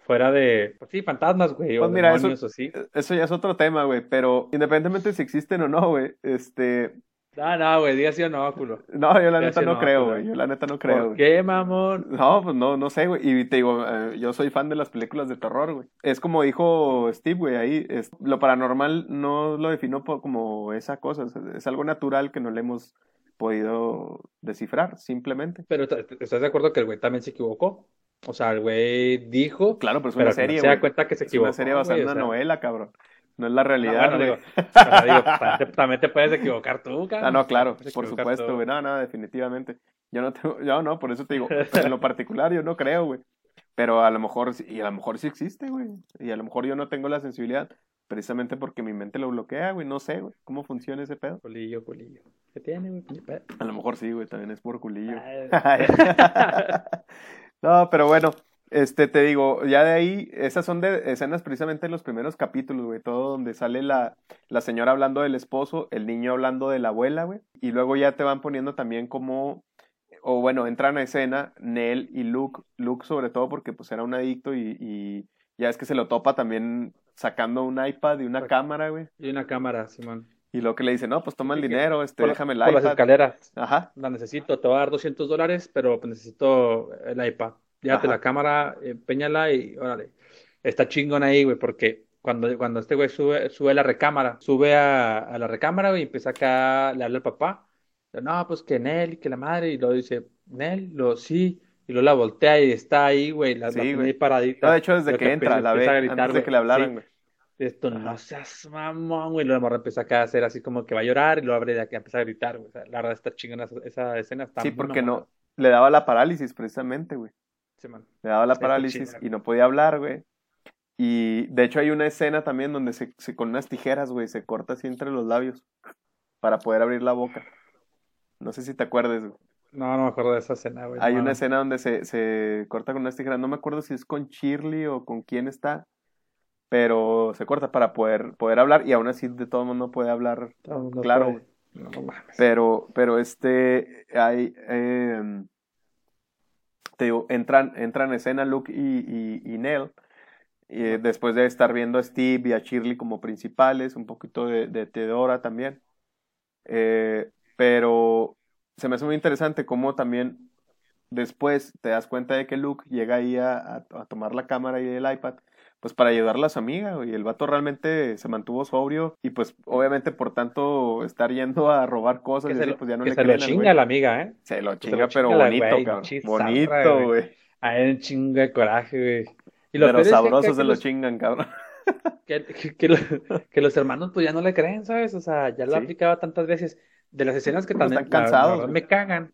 fuera de, pues sí, fantasmas, güey, o Pues eso- demonios o así. Eso ya es otro tema, güey. Pero independientemente de si existen o no, güey, este... No, no, güey, diga sí o no, culo. No, yo la neta no no, creo, güey. Yo la neta no creo, ¿Por güey. qué, mamón? No, pues no, no sé, güey. Y te digo, eh, yo soy fan de las películas de terror, güey. Es como dijo Steve, güey, ahí, es, lo paranormal no lo defino como esa cosa, es, es algo natural que no le hemos podido descifrar, simplemente. Pero ¿t- t- ¿estás de acuerdo que el güey también se equivocó? O sea, el güey dijo, Claro, pero es pero una que no serie, se da güey. cuenta que se Es equivocó, una serie basada en o una sea. novela, cabrón. No es la No, realidad, bueno, güey. digo, digo, también, te puedes equivocar tú, cabrón. Ah, no, claro, por supuesto, güey. No, no, definitivamente. Yo no tengo, yo no, por eso te digo, en lo particular yo no creo, güey. Pero a lo mejor, y a lo mejor sí existe, güey. Y a lo mejor yo no tengo la sensibilidad, precisamente porque mi mente lo bloquea, güey. No sé, güey, cómo funciona ese pedo. Culillo, culillo. ¿Qué tiene, güey? A lo mejor sí, güey, también es por culillo. Ah, no, pero bueno, este, te digo, ya de ahí, esas son de escenas precisamente en los primeros capítulos, güey, todo donde sale la, la señora hablando del esposo, el niño hablando de la abuela, güey, y luego ya te van poniendo también como, o bueno, entran a escena Nell y Luke, Luke sobre todo porque pues era un adicto y, y ya es que se lo topa también sacando un iPad y una cámara, güey, Y una cámara, Simón. y luego que le dice, no, pues toma el dinero, este, Por, déjame el por las iPad. escaleras. Ajá, La necesito, te voy a dar 200 dólares, pero pues necesito el iPad. Llévate Ajá. la cámara, empeñala y órale. Está chingón ahí, güey, porque cuando, cuando este güey sube, sube a la recámara, sube a, a la recámara, güey, y empieza acá, le habla al papá. No, pues que Nel, que la madre, y luego dice, Nel, lo sí, y luego la voltea y está ahí, güey, la, la Sí, güey. ahí paradita. no, de hecho desde Lo que entra, la ve, a antes gritar, de güey. que le hablaran, Sí. güey. Esto Ajá. no seas mamón, güey. Luego la morra empieza acá a hacer así como que va a llorar y luego abre de aquí empieza a gritar, güey. O sea, la verdad está chingona esa, esa escena. Está Sí, porque no, le daba la parálisis precisamente, güey. Sí. Le daba la parálisis y no podía hablar, güey. Y de hecho hay una escena también donde se, se- con unas tijeras, güey, se corta así entre los labios para poder abrir la boca. No sé si te acuerdas, güey. No, no me acuerdo de esa escena, güey. Hay no. una escena donde se, se corta con unas tijeras. No me acuerdo si es con Shirley o con quién está. Pero se corta para poder, poder hablar. Y aún así de todo mundo puede hablar. No, no claro, puede. Pero, pero este, hay, em, te digo, entran, entran en escena Luke y, y, y Nell, y, eh, después de estar viendo a Steve y a Shirley como principales, un poquito de, de Theodora también. Eh, pero se me hace muy interesante cómo también después te das cuenta de que Luke llega ahí a, a- a tomar la cámara y el iPad, pues para ayudarle a su amiga, y el vato realmente se mantuvo sobrio, y pues obviamente por tanto estar yendo a robar cosas, Que y se así, lo, pues ya no que le se lo chinga güey. la amiga, ¿eh? Se lo se chinga, lo pero chinga bonito, güey, cabrón. Bonito, güey. güey. A él chinga de coraje, güey. Y lo Pero que- sabrosos que se lo chingan, cabrón. que, que- que lo- que los hermanos pues ya no le creen, ¿sabes? O sea, ya lo Sí. aplicaba tantas veces. De las escenas que Pues también están la- la cansados, güey. me cagan.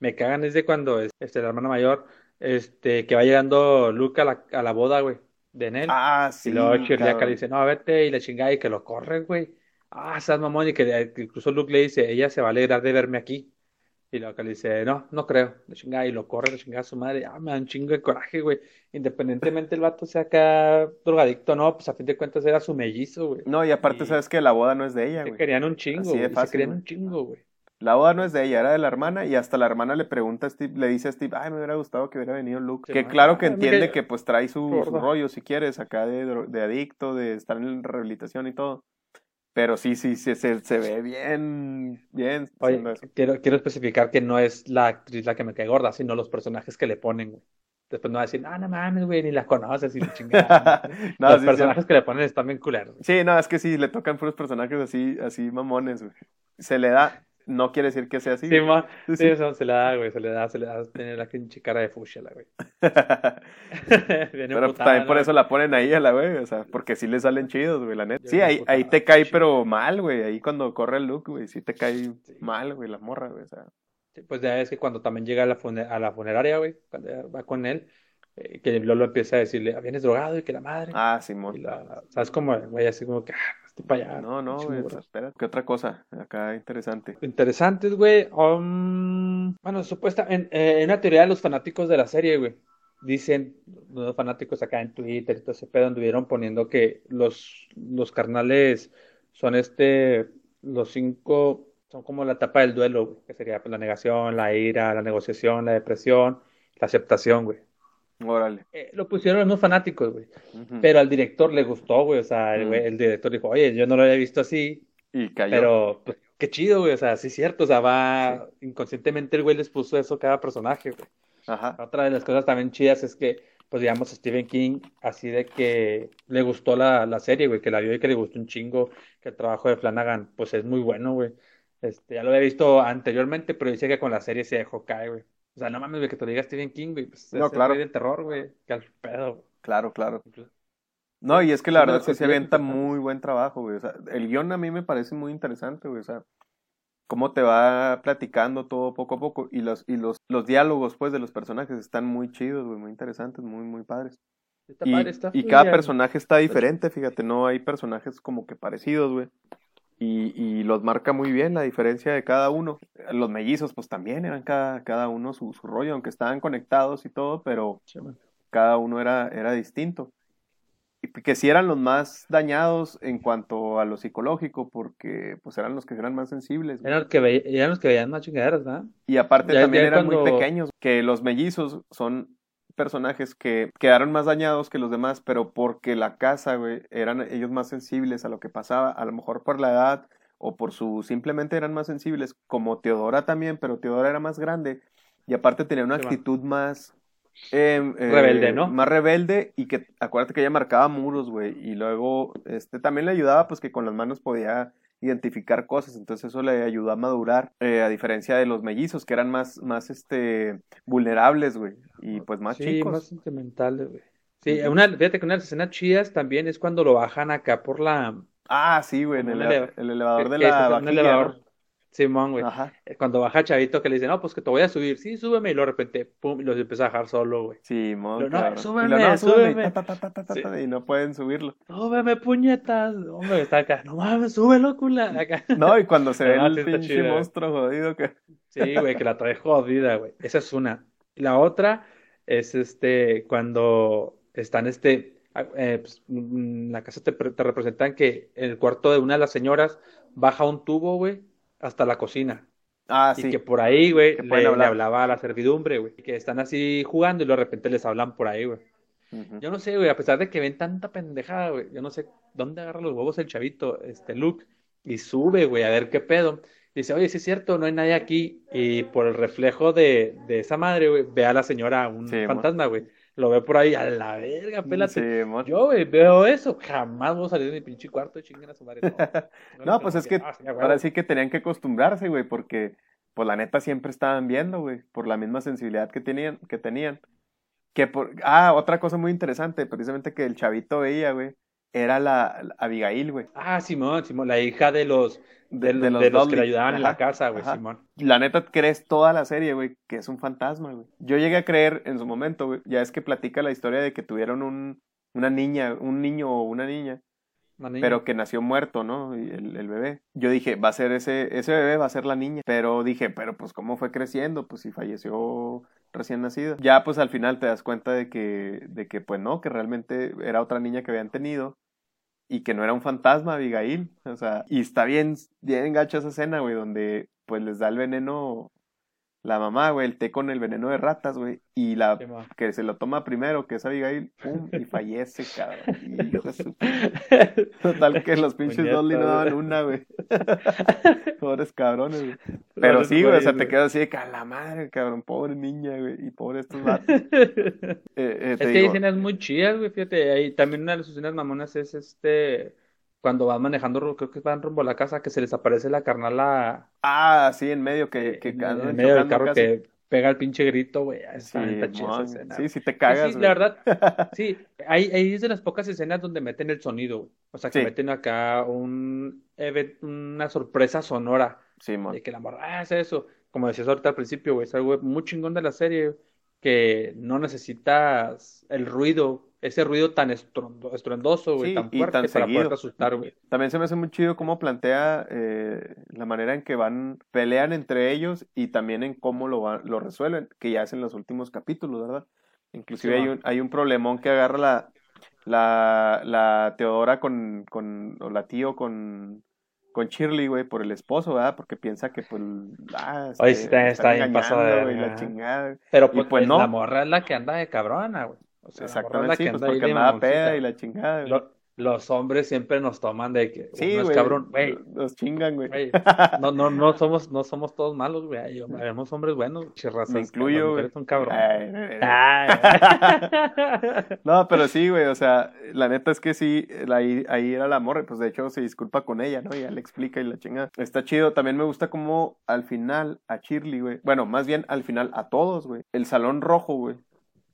Me cagan es de cuando es- este, la hermana mayor, este, que va llegando Luke a la, a la boda, güey, de Nell. Ah, sí. y luego Chirliaca le dice, no, vete, y la chingada, y que lo corre, güey. Ah, estás mamón, y que, que incluso Luke le dice, ella se va a alegrar de verme aquí. Y luego que le dice, no, no creo, la chingada, y lo corre, la chingada a su madre. Ah, me da un chingo de coraje, güey. Independientemente el vato sea acá drogadicto, no, pues a fin de cuentas era su mellizo, güey. No, y aparte Y- sabes que la boda no es de ella, Se güey. querían un chingo, Así de güey. Se querían güey. un chingo, güey. La boda no es de ella, era de la hermana y hasta la hermana le pregunta a Steve, le dice a Steve, ay, me hubiera gustado que hubiera venido Luke. Sí, que claro que Ah, entiende que pues trae su, su rollo, si quieres, acá de, de adicto, de estar en rehabilitación y todo. Pero sí, sí, sí, se, se ve bien, bien. Oye, quiero, quiero especificar que no es la actriz la que me cae gorda, sino los personajes que le ponen, güey. Después no va a decir, no, no mames, güey, ni la conoces y chingada. No, los sí, sí. personajes que le ponen están bien culeros. Sí, no, es que sí, le tocan puros personajes así, así mamones, güey. Se le da, no quiere decir que sea así. Sí, ma- Sí, eso se le da, güey, se le da, se le da tener la pinche cara de fuchsia, la güey. Pero también por eso la ponen ahí a la güey, o sea, porque sí le salen chidos, güey, la neta. Yo Sí, ahí, ahí te cae, pero mal, güey, ahí cuando corre el look, güey, sí te cae Sí. mal, güey, la morra, güey, o sea. Sí, Pues ya es que cuando también llega a la, fune- a la funeraria, güey, cuando va con él, eh, que Lolo empieza a decirle, "Ah, vienes drogado y que la madre. Ah, Y Simón. la, ¿sabes cómo? Güey, así como que, ah, para allá. No, no, güey, espera. ¿Qué otra cosa? Acá interesante. Interesantes, güey. Um, bueno, supuestamente, en, en una teoría, los fanáticos de la serie, güey, dicen, los fanáticos acá en Twitter y todo ese pedo anduvieron poniendo que los, los carnales son este, los cinco, son como la etapa del duelo, güey, que sería pues, la negación, la ira, la negociación, la depresión, la aceptación, güey. Órale. Eh, lo pusieron los mismos fanáticos, güey. Pero al director le gustó, güey. O sea, el, güey- el director dijo, oye, yo no lo había visto así, Y cayó. pero pues, qué chido, güey. O sea, sí es cierto. O sea, va. Inconscientemente el güey les puso eso a cada personaje, güey. Ajá. Otra de las cosas también chidas es que, pues digamos, Stephen King, así de que le gustó la, la serie, güey, que la vio y que le gustó un chingo, que el trabajo de Flanagan, pues es muy bueno, güey. Este, ya lo había visto anteriormente, pero dice que con la serie se dejó caer, güey. O sea, no mames, güey, que te lo diga Stephen King, güey. Pues No, es el claro. del terror, güey. Que al pedo, güey. Claro, claro. No, y es que la Sí, verdad lo sí se avienta muy buen trabajo, güey. O sea, el guion a mí me parece muy interesante, güey. O sea, cómo te va platicando todo poco a poco. Y los, y los, los diálogos, pues, de los personajes están muy chidos, güey, muy interesantes, muy, muy padres. Está Y, padre, está y cada personaje está diferente, fíjate, no hay personajes como que parecidos, güey. Y, y los marca muy bien la diferencia de cada uno. Los mellizos, pues también eran cada, cada uno su, su rollo, aunque estaban conectados y todo, pero cada uno era, era distinto. Y que sí eran los más dañados en cuanto a lo psicológico, porque pues eran los que eran más sensibles. Eran los que veían, eran los que veían más chingaderas, ¿verdad? Y aparte Ya- también ya eran muy pequeños, que los mellizos son personajes que quedaron más dañados que los demás, pero porque la casa, güey, eran ellos más sensibles a lo que pasaba, a lo mejor por la edad o por su, simplemente eran más sensibles, como Teodora también, pero Teodora era más grande y aparte tenía una actitud más... em, eh, Rebelde, ¿no? Más rebelde y que, acuérdate que ella marcaba muros, güey, y luego, este, también le ayudaba, pues que con las manos podía identificar cosas, entonces eso le ayudó a madurar, eh, a diferencia de los mellizos, que eran más, más, este, vulnerables, güey, y pues más Sí, chicos. más sentimentales, güey. Sí, una, fíjate que una de las escenas chidas también es cuando lo bajan acá por la... Ah, sí, güey, en el, un eleva- el elevador de la un vajilla, elevador. ¿no? Simón, güey. Ajá, Eh, Cuando baja Chavito que le dice, no, pues que te voy a subir. Sí, súbeme. Y luego de repente, pum, y los empieza a bajar solo, güey. sí, mon, Lo- no, súbeme, no, súbeme, ta, ta, ta, Sí. y no pueden subirlo. Súbeme, puñetas. Hombre, está acá. No mames, súbelo, cula. Acá. No, y cuando se ve el sí güey. monstruo jodido que... Sí, güey, que la trae jodida, güey. Esa es una. La otra es este, cuando están este, ah, eh, pues, mm, en la casa te, te representan que el cuarto de una de las señoras baja un tubo, güey, hasta la cocina. Ah, Y sí, que por ahí, güey, le, le hablaba a la servidumbre, güey. Y que están así jugando y de repente les hablan por ahí, güey. Yo no sé, güey, a pesar de que ven tanta pendejada, güey, yo no sé dónde agarra los huevos el chavito, este Luke, y sube, güey, a ver qué pedo. Dice, oye, sí es cierto, no hay nadie aquí. Y por el reflejo de, de esa madre, güey, ve a la señora, un Sí, fantasma, güey. Lo ve por ahí, a la verga, pélate. Sí, mon. Yo, güey, veo eso, jamás voy a salir de mi pinche cuarto y chinguen a su madre. No, No, pues es que ah, sí, ahora sí que tenían que acostumbrarse, güey, porque pues la neta siempre estaban viendo, güey, por la misma sensibilidad que tenían, que tenían. Que por... Ah, otra cosa muy interesante, precisamente que el chavito veía, güey, era la, la Abigail, güey. Ah, Simón, Simón, la hija de los, de, De- de los, los de los que le ayudaban en la casa, güey. Simón. La neta crees toda la serie, güey, que es un fantasma, güey. Yo llegué a creer en su momento, güey, ya es que platica la historia de que tuvieron un, una niña, un niño o una niña, Una niña. pero que nació muerto, ¿no? Y El, el bebé. Yo dije, va a ser ese, ese bebé va a ser la niña. Pero dije, pero pues cómo fue creciendo, pues si falleció recién nacida. Ya pues al final te das cuenta de que, de que pues no, que realmente era otra niña que habían tenido. Y que no era un fantasma, Abigail. O sea, y está bien, bien gacha esa escena, güey, donde pues les da el veneno la mamá, güey, el té con el veneno de ratas, güey. Y la Simón. que se lo toma primero, que es Abigail, pum, y fallece, cabrón. Hijo de su Total que los pinches Dolly no daban una, güey. Pobres cabrones, güey. Pero Pobres sí, güey, o sea, te quedas así de que a la madre, cabrón, pobre niña, güey, y pobre estos vatos. Eh, eh, Es que hay digo, escenas muy chidas, güey, fíjate. Ahí también una de las escenas mamonas es este. Cuando van manejando, creo que van rumbo a la casa, que se les aparece la carnala ah, sí, en medio que, que en, en medio del carro casi. que pega el pinche grito, güey. Ah, Sí, sí, sí te Sí, cagas, sí, güey. la verdad, sí, ahí, ahí es de las pocas escenas donde meten el sonido, güey. O sea, que Sí. meten acá un, una sorpresa sonora Sí, mon. de que la morra ah, hace eso. Como decías ahorita al principio, güey, es algo muy chingón de la serie, que no necesitas el ruido, ese ruido tan estrondo- estruendoso, güey, Sí, tan fuerte tan para poderte asustar, güey. También se me hace muy chido cómo plantea eh, la manera en que van, pelean entre ellos y también en cómo lo, van- lo resuelven, que ya es en los últimos capítulos, ¿verdad? Inclusive Sí, hay va. un, hay un problemón que agarra la, la, la Teodora con, con, o la tío con, con Shirley, güey, por el esposo, ¿verdad? Porque piensa que, pues, ah, este, está- está bien pasada güey, la chingada. Pero pues, pues eh, no. la morra es la que anda de cabrona, güey. O sea, Exactamente, sí, que pues porque andaba peda y la chingada. Lo- los hombres siempre nos toman de que Sí, uno es güey, cabrón, güey. Nos chingan, güey. Güey, no, no, no somos, no somos todos malos, güey. Habemos hombres buenos, chirrazas. Me incluyo, güey. Ay, ay, ay. Ay. No, pero sí, güey, o sea, la neta es que sí, la- ahí, ahí era la morra, pues de hecho se disculpa con ella, ¿no? Y ya le explica y la chingada. Está chido, también me gusta como al final a Shirley, güey, bueno, más bien al final a todos, güey, el salón rojo, güey,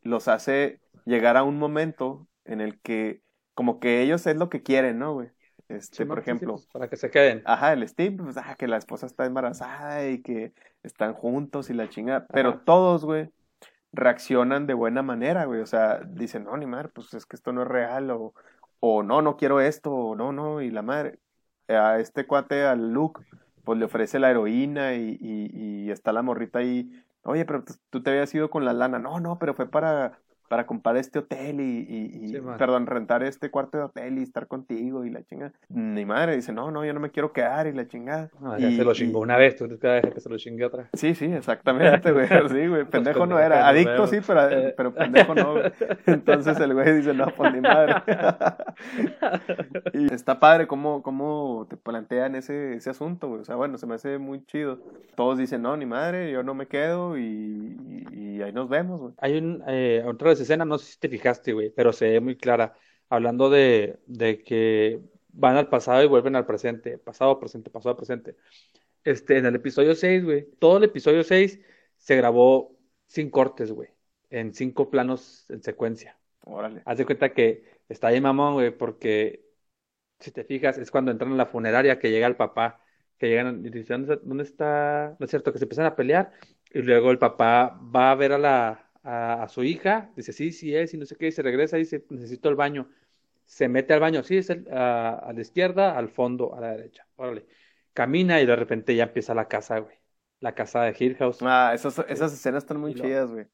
los hace llegar a un momento en el que como que ellos es lo que quieren, ¿no, güey? Este, Sí, por sí, ejemplo, pues, para que se queden. Ajá, el Steve, pues, ah, que la esposa está embarazada y que están juntos y la chingada. Pero Ajá. todos, güey, reaccionan de buena manera, güey. O sea, dicen, no, ni madre, pues es que esto no es real, o, o no, no quiero esto, o no, no, y la madre. A este cuate, al Luke, pues le ofrece la heroína y, y, y está la morrita ahí. Oye, pero tú- tú te habías ido con la lana. No, no, pero fue para, para comprar este hotel y, y, y- Sí, perdón, rentar este cuarto de hotel y estar contigo y la chingada. Mi madre dice, no, no, yo no me quiero quedar y la chingada. No, ya Y- se lo chingó una vez, tú crees que va a dejar que se lo chingue otra. Sí, sí, exactamente, güey. Sí, güey. Pendejo no era. Adicto sí, pero, Eh. pero pendejo no. güey. Entonces el güey dice, no, pues ni madre. Y está padre cómo, cómo te plantean ese, ese asunto, güey. O sea, bueno, se me hace muy chido. Todos dicen, no, ni madre, yo no me quedo y, y- y ahí nos vemos, güey. Hay un, eh, otra escena, no sé si te fijaste, güey, pero se ve muy clara, hablando de, de que van al pasado y vuelven al presente, pasado, presente, pasado, presente. Este, en el episodio 6, güey, todo el episodio 6 se grabó sin cortes, güey, en cinco planos en secuencia. Órale. Haz de cuenta que está ahí mamón, güey, porque si te fijas, es cuando entran a la funeraria que llega el papá, que llegan y dicen, ¿dónde está? dónde está?" No es cierto, que se empiezan a pelear y luego el papá va a ver a la a, a su hija, dice, sí, sí es, y no sé qué, y se regresa y dice, necesito el baño. Se mete al baño, sí, es el- a, a la izquierda, al fondo, a la derecha. Órale. Camina y de repente ya empieza la casa, güey. La casa de Hill House. Ah, esas, esas escenas están muy chidas, güey.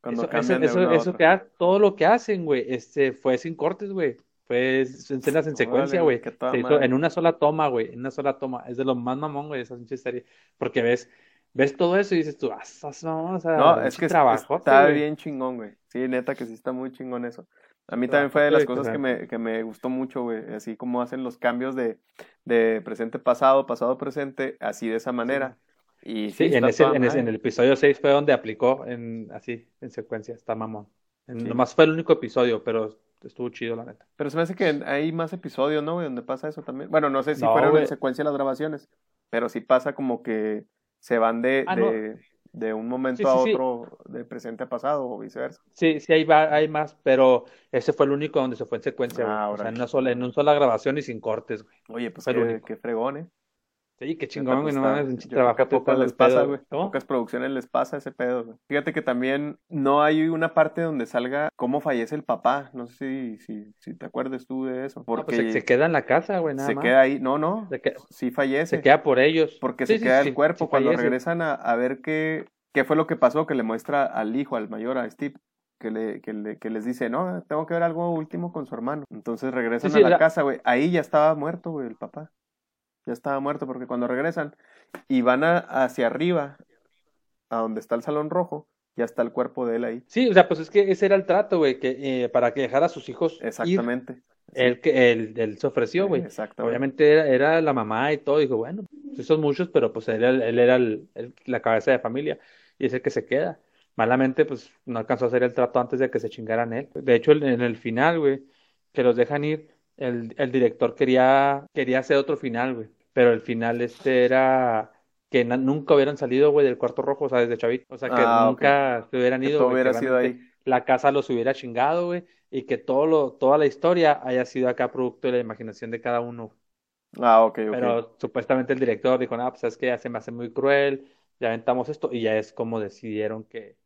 Cuando Eso, cambian eso, de eso, a otra. que todo lo que hacen, güey, este, fue sin cortes, güey. Fue escenas en secuencia, güey, Se hizo en una sola toma, güey. En una sola toma. Es de lo más mamón, güey, esa pinche serie. Porque ves, ves todo eso y dices tú, ah, esas no, o sea, No, es que trabajote, está güey. bien chingón, güey. Sí, neta que sí está muy chingón eso. A mí también fue de las cosas que me, que me gustó mucho, güey. Así como hacen los cambios de, de presente pasado, pasado presente, así de esa manera. Y Sí, sí, en ese, en ese- en madre. el episodio 6 fue donde aplicó en, así, en secuencia. Está mamón. En- Sí. Nomás fue el único episodio, pero estuvo chido, la neta. Pero se me hace que hay más episodios, ¿no, güey? Donde pasa eso también. Bueno, no sé si No, fueron güey. en secuencia las grabaciones, pero sí pasa como que se van de, Ah, no. de, de un momento Sí, a sí, sí. otro, de presente a pasado o viceversa. Sí, sí hay, va- hay más, pero ese fue el único donde se fue en secuencia, güey. Ah, O sea, en una sola, en una sola grabación y sin cortes, güey. Oye, pues qué, qué fregón, ¿eh? Sí, qué chingón, güey, no mames, pocas les pasa, güey. Pocas producciones les pasa ese pedo, güey. Fíjate que también no hay una parte donde salga cómo fallece el papá. No sé si, si, si te acuerdas tú de eso. No, pues Porque se, se queda en la casa, güey, nada se más. queda ahí. No, no. Se Sí fallece. se queda por ellos. Porque Sí, se sí, queda sí, el cuerpo. Cuando fallece. regresan a, a ver qué, qué fue lo que pasó, que le muestra al hijo, al mayor, a Steve. Que, le, que, le- que les dice, no, tengo que ver algo último con su hermano. Entonces regresan Sí, sí, a la la- casa, güey. Ahí ya estaba muerto, güey, el papá. Ya estaba muerto, porque cuando regresan y van a- hacia arriba, a donde está el salón rojo, ya está el cuerpo de él ahí. Sí, o sea, pues es que ese era el trato, güey, que eh, para que dejara a sus hijos ir, Exactamente. Sí, él, que él, él se ofreció, güey. Exactamente. Obviamente era, era la mamá y todo, dijo, bueno, sí son muchos, pero pues él, era- él era el- el- la cabeza de familia y es el que se queda. Malamente, pues no alcanzó a hacer el trato antes de que se chingaran él. De hecho, en en el final, güey, que los dejan ir, el, el director quería, quería hacer otro final, güey, pero el final este era que nunca hubieran salido, güey, del cuarto rojo, o sea, desde chavito. O sea, que Ah, nunca se hubieran ido, güey, que hubiera sido ahí. la casa los hubiera chingado, güey, y que todo lo, toda la historia haya sido acá producto de la imaginación de cada uno. Ah, ok, ok. Pero supuestamente el director dijo, no, pues es que ya se me hace muy cruel, ya aventamos esto, y ya es como decidieron que,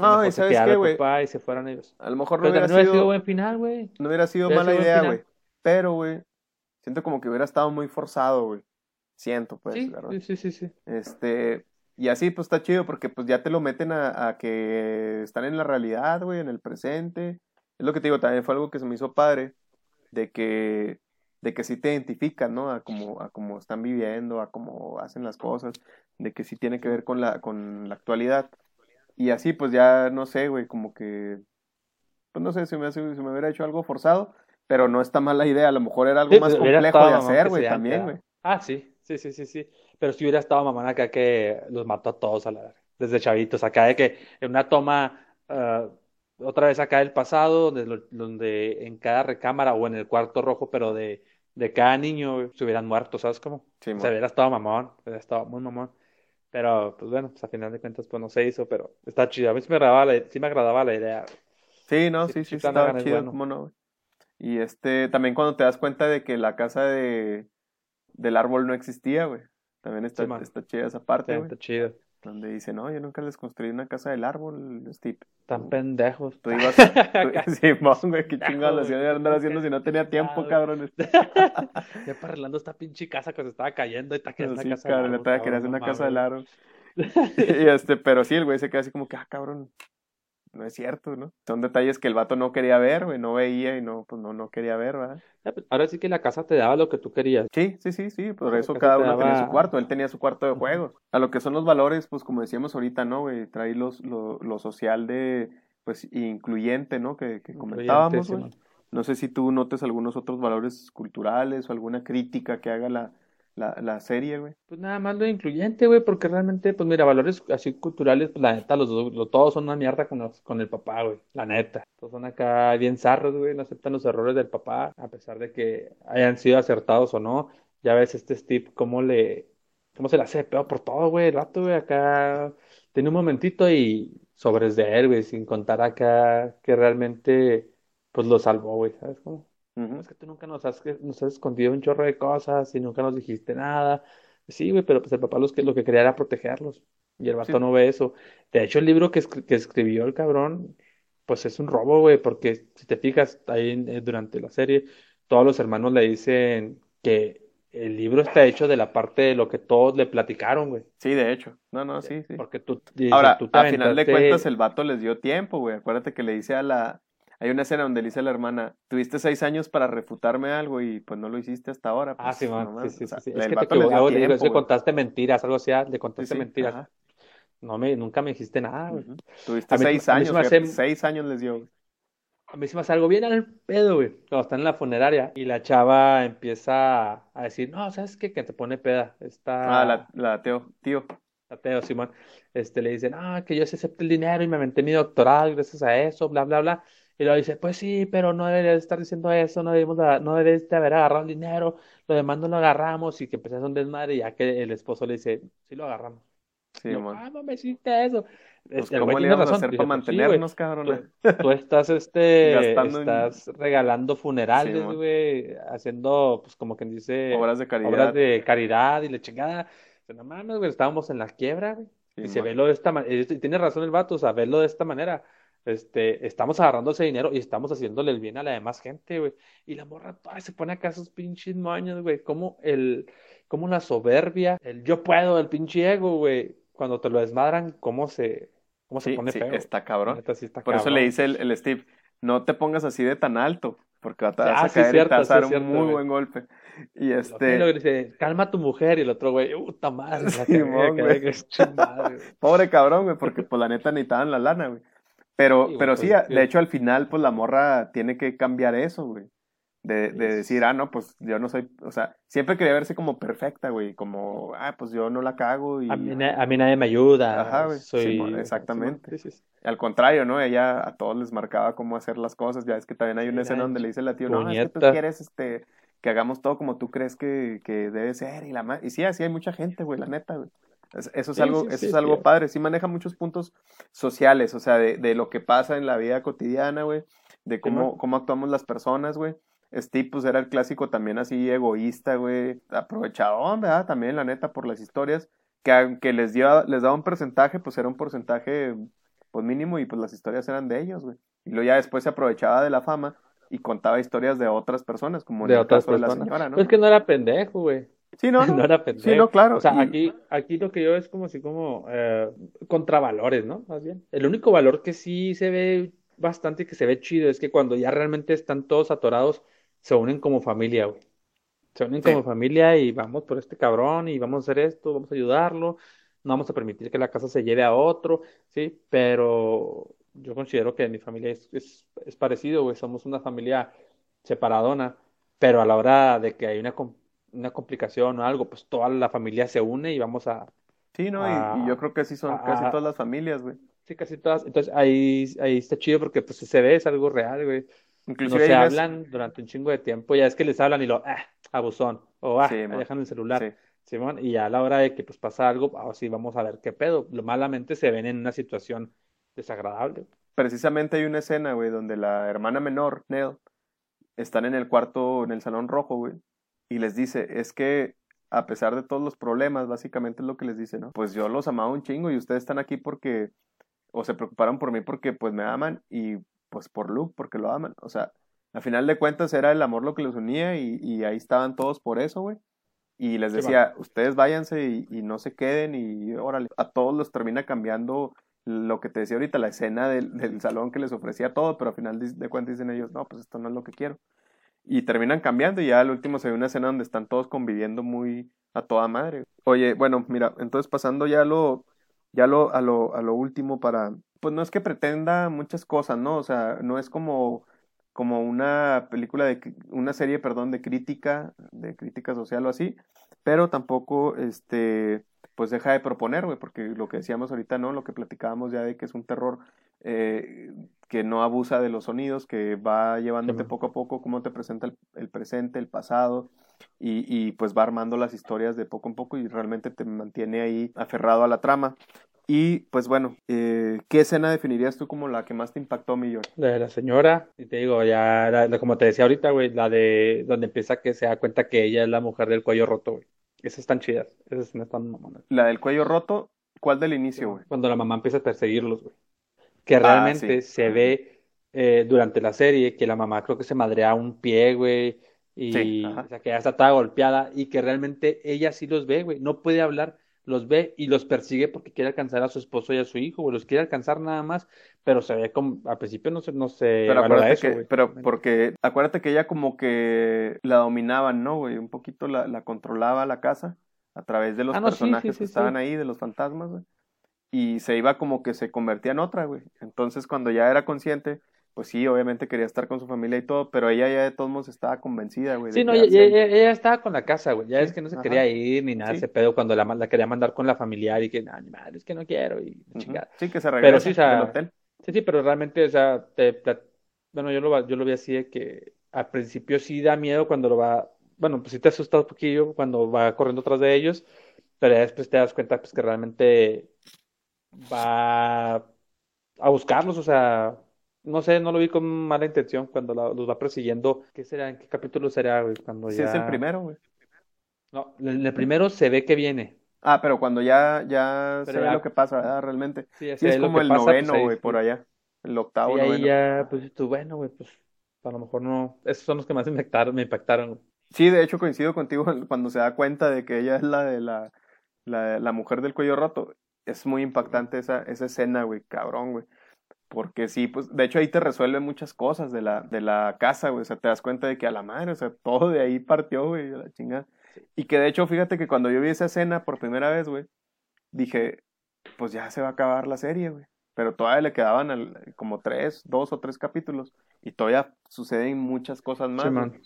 Ah, y sabes qué, güey. y se fueran ellos. A lo mejor no hubiera sido buen final, güey. no hubiera sido Hubiera mala sido idea, güey. Pero, güey, siento como que hubiera estado muy forzado, güey. Siento, pues, Sí, ¿verdad? sí, sí, sí. Este, y así pues está chido porque pues ya te lo meten a, a que están en la realidad, güey, en el presente. Es lo que te digo, también fue algo que se me hizo padre, de que, de que sí te identifican, ¿no? A cómo, a cómo están viviendo, a cómo hacen las cosas, de que sí tiene que ver con la, con la actualidad. Y así pues ya, no sé, güey, como que, pues no sé, se me, se me hubiera hecho algo forzado, pero no está mala idea, a lo mejor era algo Sí, más complejo de hacer, güey, se también, güey. Ah, sí, sí, sí, sí, sí. Pero si hubiera estado mamón acá que los mató a todos a la desde chavitos, acá de que en una toma, ah, otra vez acá del pasado, donde, donde en cada recámara o en el cuarto rojo, pero de, de cada niño se hubieran muerto, ¿sabes cómo? Sí, sea, hubiera estado mamón, hubiera estado muy mamón. Pero, pues bueno, pues a final de cuentas, pues no se hizo, pero está chido. A mí sí me agradaba la, sí me agradaba la idea. Sí, no, Sí, sí, sí, estaba es chido, bueno. cómo no, güey. Y este, también cuando te das cuenta de que la casa de del árbol no existía, güey. También está, está chida esa parte, Está, güey. está chido. Donde dice, no, yo nunca les construí una casa del árbol, Steve. Están pendejos. Tú ibas, tú, Acá. Simón, güey, qué chingados le andar haciendo si no tenía tiempo, cabrones. Ya para arreglando esta pinche casa que se estaba cayendo y está quedando Sí, casa cabrón, árbol, hacer una casa del árbol. Y este, pero sí, el güey se queda así como que, ah, cabrón, no es cierto, ¿no? Son detalles que el vato no quería ver, güey, no veía y no, pues no, no quería ver, ¿verdad? Ya, pues, Ahora sí que la casa te daba lo que tú querías. Sí, sí, sí, sí, por La eso cada uno tenía su cuarto, él tenía su cuarto de juegos. A lo que son los valores, pues como decíamos ahorita, ¿no, güey? Trae los, lo, lo social de, pues, incluyente, ¿no? Que, que comentábamos, güey. No sé si tú notes algunos otros valores culturales o alguna crítica que haga la, la, la serie, güey. Pues nada más lo incluyente, güey, porque realmente, pues mira, valores así culturales, pues la neta, los, dos- lo- todos son una mierda con, los- con el papá, güey, la neta. Todos son acá bien zarros, güey, no aceptan los errores del papá, a pesar de que hayan sido acertados o no. Ya ves este Steve, cómo le, cómo se le hace pedo por todo, güey, el rato, güey, acá tiene un momentito y sobres de él, güey, sin contar acá que realmente, pues lo salvó, güey, ¿sabes cómo? Es que tú nunca nos has, nos has escondido un chorro de cosas y nunca nos dijiste nada. Sí, güey, pero pues el papá los que, lo que quería era protegerlos. Y el vato Sí. no ve eso. De hecho, el libro que, que escribió el cabrón, pues es un robo, güey, porque si te fijas ahí eh, durante la serie, todos los hermanos le dicen que el libro está hecho de la parte de lo que todos le platicaron, güey. Sí, de hecho. No, no, sí, sí. Porque tú, Ahora, tú te a final de cuentas, el vato les dio tiempo, güey. Acuérdate que le dice a la. Hay una escena donde le dice a la hermana, tuviste seis años para refutarme algo y pues no lo hiciste hasta ahora. Ah, Pues, sí, man, no sí, sí, o sea, sí, Es que te le tiempo, güey. contaste mentiras, algo así, ah, le contaste sí, mentiras. ajá. No me, nunca me dijiste nada, güey. Ujú. Tuviste A seis a mí años, hace- seis años les dio. A mí se me hace algo bien al pedo, güey. Cuando están en la funeraria y la chava empieza a decir, no, ¿sabes qué? Que te pone peda. Está Ah, la, la Teo, tío. ateo, Simón. Este, le dicen, ah, que yo sí acepté el dinero y me aventé mi doctorado gracias a eso, bla, bla, bla. Y luego dice, pues sí, pero no deberías estar diciendo eso, no debemos de- no deberías de haber agarrado el dinero, lo demás no lo agarramos y que empezó a hacer un desmadre y ya que el esposo le dice, sí lo agarramos. Sí, Yo, ah, no me hiciste eso. Pues, Este, el ¿cómo le íbamos a hacer para pues, sí, mantenernos, cabrón? Tú, tú estás, este, en- estás regalando funerales, Sí, güey, haciendo, pues, como quien dice, Obras de caridad. obras de caridad y la chingada. O sea, no mames, güey, estábamos en la quiebra, güey. Sí, Y se ve lo de esta manera, y tiene razón el vato, o sea, verlo de esta manera. Este, estamos agarrando ese dinero y estamos haciéndole el bien a la demás gente, güey. Y la morra toda se pone acá sus pinches moños, güey. Como el, como la soberbia, el yo puedo, el pinche ego, güey. Cuando te lo desmadran, cómo se, cómo se Sí, pone sí, feo. está cabrón. neta, sí está Por eso le dice el, el Steve, no te pongas así de tan alto, porque te vas Ah, a sí, caer y te cierto, vas a dar un cierto, muy güey. buen golpe. Y Lo que este, le dice, calma a tu mujer, y el otro güey, puta madre, Simón, cagué, güey. que pobre cabrón, güey, porque pues la neta necesitaban la lana, güey. Pero, Sí, pero pues, sí, sí. de hecho al final, pues la morra tiene que cambiar eso, güey. De, de decir, ah, no, pues yo no soy, o sea, siempre quería verse como perfecta, güey, como, ah, pues yo no la cago y A mí, na- a mí nadie me ayuda. Ajá, güey. Soy... Exactamente. Sí, sí, sí. al contrario, ¿no? Ella a todos les marcaba cómo hacer las cosas, ya es que también hay una escena donde le dice la tío, no, es que tú quieres, este, que hagamos todo como tú crees que, que debe ser y la ma- y sí, así hay mucha gente, güey, la neta, güey. Es- Eso es Sí, algo, sí, eso sí, es algo padre, sí maneja muchos puntos sociales, o sea, de, de lo que pasa en la vida cotidiana, güey, de cómo, cómo actuamos las personas, güey. Steve, pues era el clásico también así egoísta, güey, aprovechadón, ¿verdad? También, la neta, por las historias, que aunque les, dio, les daba un porcentaje, pues era un porcentaje, pues mínimo, y pues las historias eran de ellos, güey. Y luego ya después se aprovechaba de la fama y contaba historias de otras personas, como en De el otras caso de la personas. señora, ¿no? Pues es que no era pendejo, güey. Sí, no, No no. era pendejo. Sí, no, claro. O sea, y- aquí, aquí lo que yo es como así como eh, contravalores, ¿no? Más bien. El único valor que sí se ve bastante y que se ve chido es que cuando ya realmente están todos atorados, se unen como familia, güey. Se unen Sí. como familia y vamos por este cabrón y vamos a hacer esto, vamos a ayudarlo, no vamos a permitir que la casa se lleve a otro, ¿sí? Pero yo considero que mi familia es, es, es parecido, güey. Somos una familia separadona, pero a la hora de que hay una, una complicación o algo, pues toda la familia se une y vamos a, Sí, ¿no? Y, y yo creo que así son casi todas las familias, güey. sí, casi todas. Entonces ahí, ahí está chido porque pues se ve, es algo real, güey. No se hablan durante un chingo de tiempo, ya es que les hablan y lo, ah, abusón, o ah, Sí, dejan el celular. Sí. Simón, y ya a la hora de que pues pasa algo, ahora sí vamos a ver qué pedo. Lo malamente se ven en una situación desagradable. Precisamente hay una escena, güey, donde la hermana menor, Nell, están en el cuarto, en el salón rojo, güey, y les dice, es que a pesar de todos los problemas, básicamente es lo que les dice, ¿no? Pues yo los amaba un chingo y ustedes están aquí porque, o se preocuparon por mí porque pues me aman y pues por Luke porque lo aman. O sea, a final de cuentas era el amor lo que los unía y, y ahí estaban todos por eso, güey. Y les Sí, decía, ustedes váyanse y, y no se queden y órale, a todos los termina cambiando lo que te decía ahorita, la escena del, del salón que les ofrecía todo, pero al final de, de cuentas dicen ellos, no, pues esto no es lo que quiero. Y terminan cambiando y ya al último se ve una escena donde están todos conviviendo muy a toda madre. Oye, bueno, mira, entonces pasando ya a lo, ya lo, a lo, a lo último para, pues no es que pretenda muchas cosas, ¿no? O sea, no es como, como una película de, una serie, perdón, de crítica, de crítica social o así, pero tampoco, este, pues deja de proponer, güey, porque lo que decíamos ahorita, ¿no? Lo que platicábamos ya de que es un terror eh, que no abusa de los sonidos, que va llevándote poco a poco cómo te presenta el, el presente, el pasado, y, y pues va armando las historias de poco en poco y realmente te mantiene ahí aferrado a la trama. Y pues bueno, eh, ¿qué escena definirías tú como la que más te impactó, Millón? La de la señora, y te digo, ya, la- la- como te decía ahorita, güey, la de donde empieza que se da cuenta que ella es la mujer del cuello roto, güey. Esas están chidas, esas no están mamonas. La del cuello roto, ¿cuál del inicio, güey? Cuando la mamá empieza a perseguirlos, güey. Que Ah, realmente sí. se ve eh, durante la serie que la mamá creo que se madrea un pie, güey, y Sí, o sea, que ya está toda golpeada y que realmente ella sí los ve, güey. No puede hablar, los ve y los persigue porque quiere alcanzar a su esposo y a su hijo, güey. Los quiere alcanzar nada más, pero se ve como, al principio no se, no se Pero valora acuérdate eso, que, güey. pero porque, acuérdate que ella como que la dominaban, ¿no, güey? Un poquito la, la controlaba la casa a través de los Ah, no, sí, sí, personajes sí, que estaban ahí, de los fantasmas, güey. Y se iba como que se convertía en otra, güey. Entonces cuando ya era consciente, pues sí, obviamente quería estar con su familia y todo, pero ella ya de todos modos estaba convencida, güey, Sí, no, ella, ella- ella estaba con la casa, güey. Ya Sí, es que no se ajá. quería ir ni nada, Sí. ese pedo cuando la, la quería mandar con la familiar y que, no, ni madre, es que no quiero y la Ujú. chingada. Sí, que se Pero regresa sí, o sea, del hotel. Sí, sí, pero realmente, o sea, te bueno, yo lo, yo lo vi así de que al principio sí da miedo cuando lo va, bueno, pues sí te asusta un poquillo cuando va corriendo atrás de ellos, Pero ya después te das cuenta pues, que realmente va a buscarlos, o sea, no sé, no lo vi con mala intención cuando la- los va persiguiendo. ¿Qué será? ¿En qué capítulo será, güey? Cuando Sí, es el primero, güey. No, el primero se ve que viene. Ah, pero cuando ya, ya se ve lo que pasa, ¿verdad? Realmente. Sí, Sí, es como el pasa, pues, noveno, güey, por allá. El octavo, ahí noveno. ya, pues tú, bueno, güey, pues a lo mejor no. Esos son los que más me impactaron, me impactaron. güey. Sí, de hecho coincido contigo cuando se da cuenta de que ella es la de la, la, la mujer del cuello roto. Es muy impactante esa, esa escena, güey, cabrón, güey. Porque sí, pues, de hecho ahí te resuelve muchas cosas de la, de la casa, güey. O sea, te das cuenta de que a la madre, o sea, todo de ahí partió, güey, a la chingada. Y que de hecho, fíjate que cuando yo vi esa escena por primera vez, güey, dije, pues ya se va a acabar la serie, güey. Pero todavía le quedaban al- como tres, dos o tres capítulos. Y todavía suceden muchas cosas más. Sí, güey man.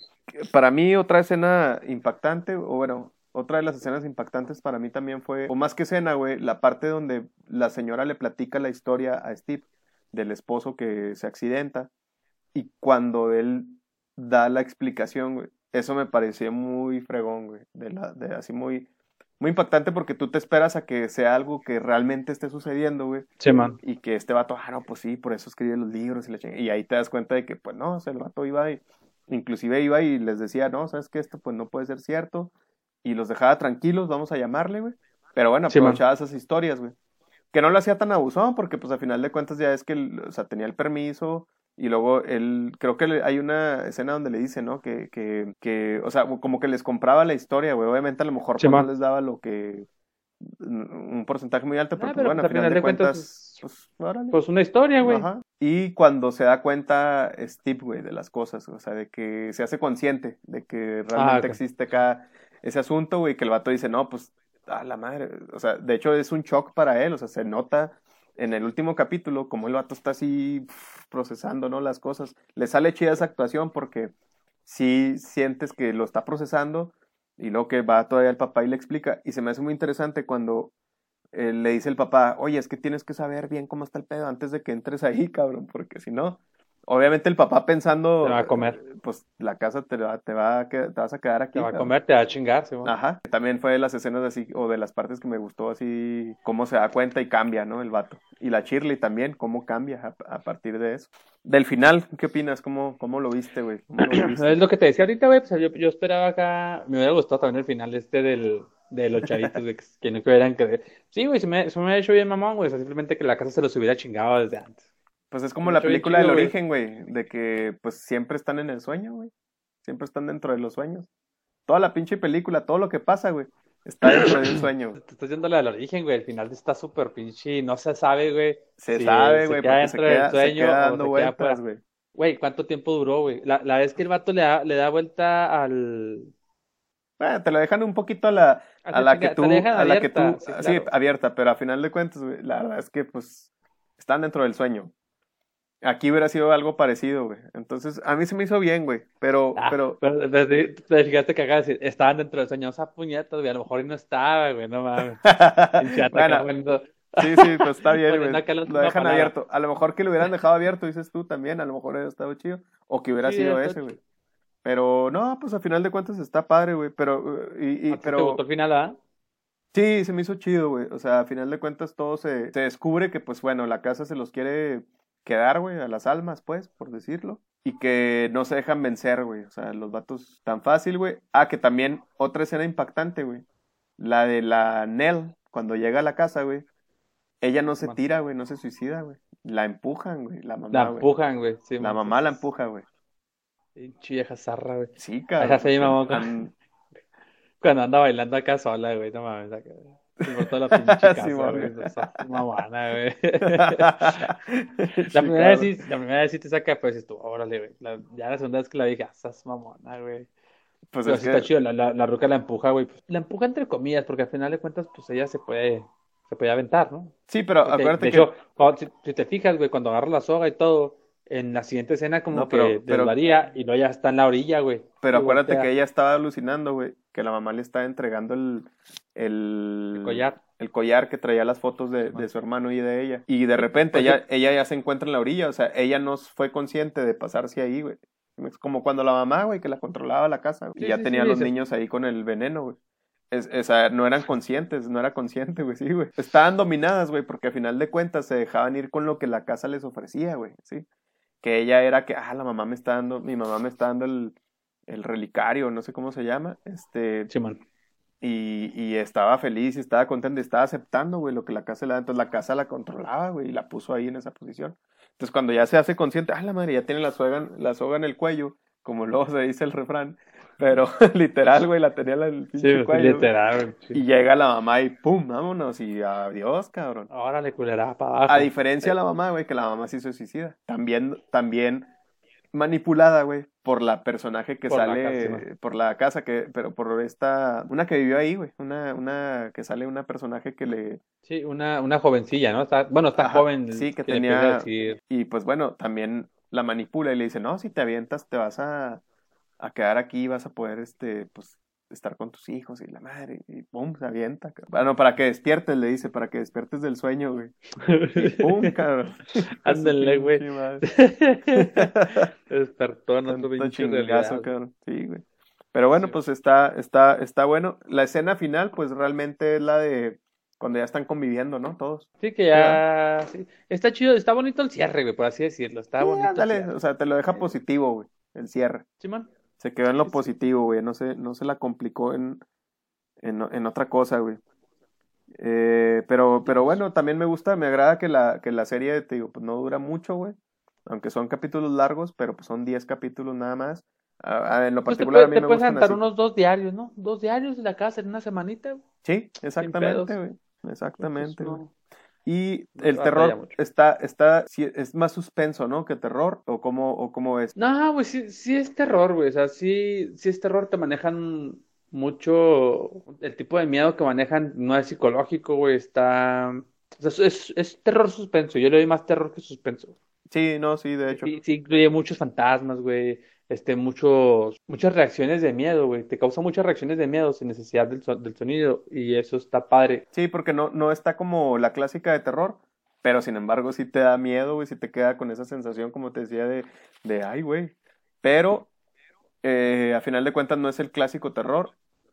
para mí otra escena impactante, o bueno, otra de las escenas impactantes para mí también fue, o más que escena, güey, la parte donde la señora le platica la historia a Steve del esposo que se accidenta y cuando él da la explicación, güey, eso me pareció muy fregón, güey, de la, de así muy, muy impactante porque tú te esperas a que sea algo que realmente esté sucediendo, güey, Sí, man. y que este vato, ah, no, pues sí, por eso escribe los libros y la chingada. Y ahí te das cuenta de que, pues no, o sea, el vato iba y, inclusive iba y les decía, no, sabes que esto pues no puede ser cierto. Y los dejaba tranquilos, vamos a llamarle, güey. Pero bueno, Sí, aprovechaba esas historias, güey. Que no lo hacía tan abusado porque pues a final de cuentas ya es que, él, o sea, tenía el permiso. Y luego él, creo que le- hay una escena donde le dice, ¿no? Que, que, que, o sea, como que les compraba la historia, güey. Obviamente a lo mejor Sí, pues, no les daba lo que, un porcentaje muy alto, pero, Ah, pues, pero, bueno, pues, a final de cuentas, pues, órale. Pues una historia, güey. Ajá. Y cuando se da cuenta Steve, güey, de las cosas, o sea, de que se hace consciente de que realmente ok. existe acá ese asunto, güey, que el vato dice, no, pues, a la madre, o sea, de hecho es un shock para él, o sea, se nota en el último capítulo como el vato está así procesando, ¿no? Las cosas. Le sale chida esa actuación porque sí sientes que lo está procesando y luego que va todavía el papá y le explica, y se me hace muy interesante cuando eh, le dice el papá, oye, es que tienes que saber bien cómo está el pedo antes de que entres ahí, cabrón, porque si no, obviamente el papá pensando, Te va a comer. eh, pues la casa te va, te va a te vas a quedar aquí. Te va a comer, te va a chingar, sí. Ajá, también fue de las escenas así, o de las partes que me gustó así, cómo se da cuenta y cambia, ¿no? El vato. Y la Shirley también, cómo cambia a, a partir de eso. Del final, ¿qué opinas? ¿Cómo, cómo lo viste, güey? Es lo que te decía ahorita, güey. Pues yo, yo esperaba acá. Me hubiera gustado también el final este del, de los chavitos, güey. que- Que no hubieran que. Sí, güey, se me, se me hubiera hecho bien mamón, güey. O sea, simplemente que la casa se los hubiera chingado desde antes. Pues es como la película del origen, güey, de que pues siempre están en el sueño, güey. Siempre están dentro de los sueños. Toda la pinche película, todo lo que pasa, güey, está dentro de un sueño. Te estás yendo la del origen, güey. El final está súper pinche. y No se sabe, güey. Se si sabe, se güey, se dentro del queda, se sueño queda dando se vueltas, güey. Güey, ¿cuánto tiempo duró, güey? La, la vez que el vato le da, le da vuelta al. Bueno, te lo dejan un poquito a la, a la que te tú, dejan a la que tú, abierta, sí, abierta, pero a final de cuentas, güey, la verdad es que pues están dentro del sueño. Aquí hubiera sido algo parecido, güey. Entonces, a mí se me hizo bien, güey, pero, Ah, pero, pero, pero sí, te fijaste que acá decir, estaban dentro del sueño, o sea, puñetas, güey, a lo mejor y no estaba, güey, no mames. Bueno, Sí, sí, pues está bien, güey. Lo dejan abierto. A lo mejor que lo hubieran dejado abierto, dices tú también, a lo mejor hubiera estado chido. O que hubiera Sí, sido ese, güey. Pero no, pues a final de cuentas está padre, güey. Pero, y, y- ¿A ti te pero gustó el final, ah? sí, se me hizo chido, güey. O sea, a final de cuentas todo se, se descubre que, pues bueno, la casa se los quiere quedar, güey, a las almas, pues, por decirlo. Y que no se dejan vencer, güey. O sea, los vatos tan fácil, güey. Ah, que también otra escena impactante, güey. La de la Nell, cuando llega a la casa, güey. Ella no se tira, güey, no se suicida, güey. La empujan, güey, la mamá, La empujan, güey. Sí, La mamá la empuja, güey. Pinche vieja zarra, güey. Sí, cabrón. Esa sí, o sea, mamá, tan- Cuando anda bailando acá sola, güey, no mames, acá. Por toda la pinche casa, Sí, güey. mamana, güey. La primera vez sí, la primera vez sí te saca, pues, dices tú, órale, güey. La- ya la segunda vez que la dije, ah, esas mamona, güey. Pues Pero es sí que, está chido, la, la, la ruca la empuja, güey. Pues, la empuja entre comillas, porque al final de cuentas, pues ella se puede, se puede aventar, ¿no? sí, pero Porque, acuérdate de que hecho, cuando- si, si te fijas, güey, cuando agarra la soga y todo, en la siguiente escena como No, pero- que pero- desvaría y luego ya está en la orilla, güey. Pero acuérdate voltea que ella estaba alucinando, güey, que la mamá le estaba entregando el, el, el collar. el collar que traía las fotos de, de su hermano y de ella. Y de repente ella, ella ya se encuentra en la orilla, o sea, ella no fue consciente de pasarse ahí, güey. Es como cuando la mamá, güey, que la controlaba la casa, güey, y ya sí, tenía sí, los niños ahí con el veneno, güey. Es, esa, no eran conscientes, no era consciente, güey, sí, güey. Estaban dominadas, güey, porque a final de cuentas se dejaban ir con lo que la casa les ofrecía, güey, sí. Que ella era que, ah, la mamá me está dando, mi mamá me está dando el, el relicario, no sé cómo se llama, este... Sí, man. Y, y estaba feliz y estaba contenta y estaba aceptando, güey, lo que la casa le da. Entonces la casa la controlaba, güey, y la puso ahí en esa posición. Entonces cuando ya se hace consciente, ah, la madre, ya tiene la soga, la soga en el cuello, como luego se dice el refrán, pero literal, güey, la tenía en el pinche Sí, cuello. literal. sí. Y llega la mamá y pum, vámonos, y adiós, cabrón. Órale, culera, para abajo. A diferencia de la mamá, güey, que la mamá se suicida. También, también manipulada, güey, por la personaje que Por la sale, casa, ¿no? por la casa, que, pero por esta, una que vivió ahí, güey, una, una, que sale una personaje que le, Sí, una, una jovencilla, ¿no? Está, bueno, está Ajá, joven. sí, que le tenía- y pues bueno, también la manipula y le dice, no, si te avientas te vas a, a quedar aquí, vas a poder, este, pues, estar con tus hijos y la madre, y pum, se avienta. cabrón. Bueno, para que despiertes, le dice, para que despiertes del sueño, güey. Y pum, cabrón. Ándale, güey. Despertó Tanto pinche chingazo, cabrón. Sí, güey. Pero bueno, Sí. pues está, está, está bueno. La escena final, pues realmente es la de cuando ya están conviviendo, ¿no? Todos. Sí, que ya. sí. Está chido, está bonito el cierre, güey, por así decirlo. Está Sí, bonito. cierre. o sea, te lo deja positivo, güey. El cierre. Simón. Se quedó en lo positivo, güey. No se, no se la complicó en, en, en otra cosa, güey. Eh, pero, pero bueno, también me gusta, me agrada que la, que la serie, te digo, pues no dura mucho, güey. Aunque son capítulos largos, pero pues son 10 capítulos nada más. A- a- en lo Pues te, particular a mí te me puedes así. unos dos diarios, ¿no? Dos diarios de la casa en una semanita. güey. Sí, exactamente, güey. Exactamente, Pues, güey. no. Y el terror está, está, sí, es más suspenso, ¿no? Que terror, o cómo, o cómo es. No, güey, sí, sí es terror, güey. O sea, sí, sí es terror. Te manejan mucho. El tipo de miedo que manejan no es psicológico, güey. Está. O sea, es, es terror suspenso. Yo le doy más terror que suspenso. Sí, no, sí, de hecho. Sí, sí incluye muchos fantasmas, güey. Este, muchos, muchas reacciones de miedo, güey. Te causa muchas reacciones de miedo sin necesidad del, del sonido. Y eso está padre. Sí, porque no, no está como la clásica de terror, pero sin embargo sí te da miedo, güey, sí te queda con esa sensación, como te decía, de, de ay, güey. Pero eh, a final de cuentas no es el clásico terror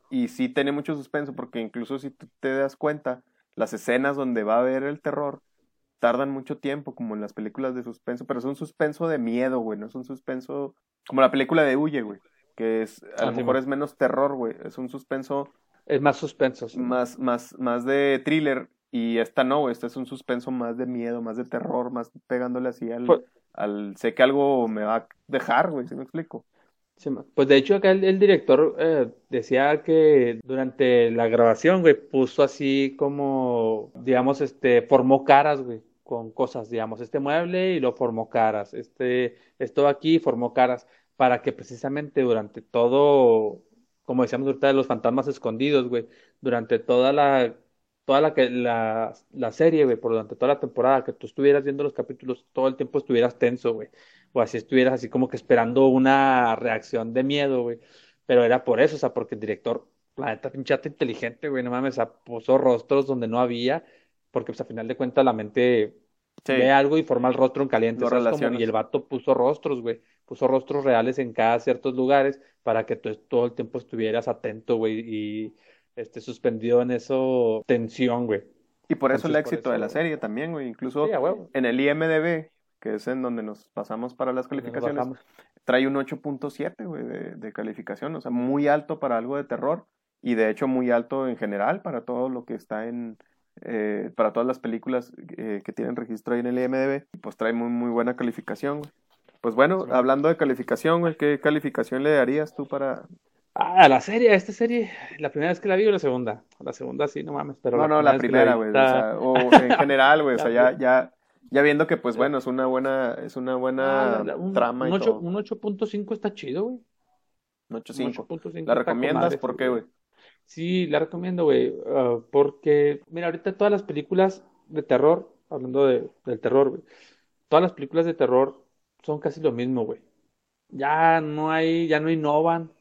y sí tiene mucho suspenso, porque incluso si te das cuenta, las escenas donde va a haber el terror tardan mucho tiempo, como en las películas de suspenso, pero es un suspenso de miedo, güey, no es un suspenso como la película de Huye, güey, que es, a Ah, lo sí, mejor man. es menos terror, güey, es un suspenso Es más suspenso. sí. más, más, más de thriller. Y esta no, güey, esta es un suspenso más de miedo, más de terror, más pegándole así al, Pues- al sé que algo me va a dejar, güey, ¿sí me explico? Sí, pues de hecho acá el, el director eh, decía que durante la grabación, güey, puso así como, digamos, este, formó caras, güey, con cosas, digamos, este mueble y lo formó caras, este, esto aquí formó caras, para que precisamente durante todo, como decíamos ahorita de los fantasmas escondidos, güey, durante toda la, toda la, la, la serie, güey, por durante toda la temporada, que tú estuvieras viendo los capítulos, todo el tiempo estuvieras tenso, güey o así estuvieras así como que esperando una reacción de miedo, güey. Pero era por eso, o sea, porque el director, la neta, pinchata inteligente, güey, no mames, puso rostros donde no había, porque pues a final de cuentas la mente Sí, ve algo y forma el rostro en caliente, relacionas. Y el vato puso rostros, güey, puso rostros reales en cada ciertos lugares para que tú todo el tiempo estuvieras atento, güey, y este suspendido en eso, tensión, güey. y por eso el entonces, éxito de la serie también, güey, incluso Sí, en el IMDB, que es en donde nos pasamos para las calificaciones, trae un 8.7, güey, de, de calificación, o sea, muy alto para algo de terror y de hecho muy alto en general para todo lo que está en, eh, para todas las películas eh, que tienen registro ahí en el IMDB, pues trae muy, muy buena calificación, güey. Pues bueno, Sí. hablando de calificación, güey, ¿qué calificación le darías tú para...? Ah, la serie, esta serie, la primera vez que la vi o la segunda. La segunda sí, no mames, pero no, no, la primera, güey, o, sea, o en general, güey, o sea, ya, ya, ya viendo que, pues bueno, es una buena, es una buena Ah, la- un, trama un y todo. un 8.5 está chido, güey. Un Un 8.5. 8.5 ¿La recomiendas? ¿Por qué, güey? Sí, la recomiendo, güey, ah, porque, mira, ahorita todas las películas de terror, hablando de, del terror, güey, todas las películas de terror son casi lo mismo, güey. Ya no hay, ya no innovan,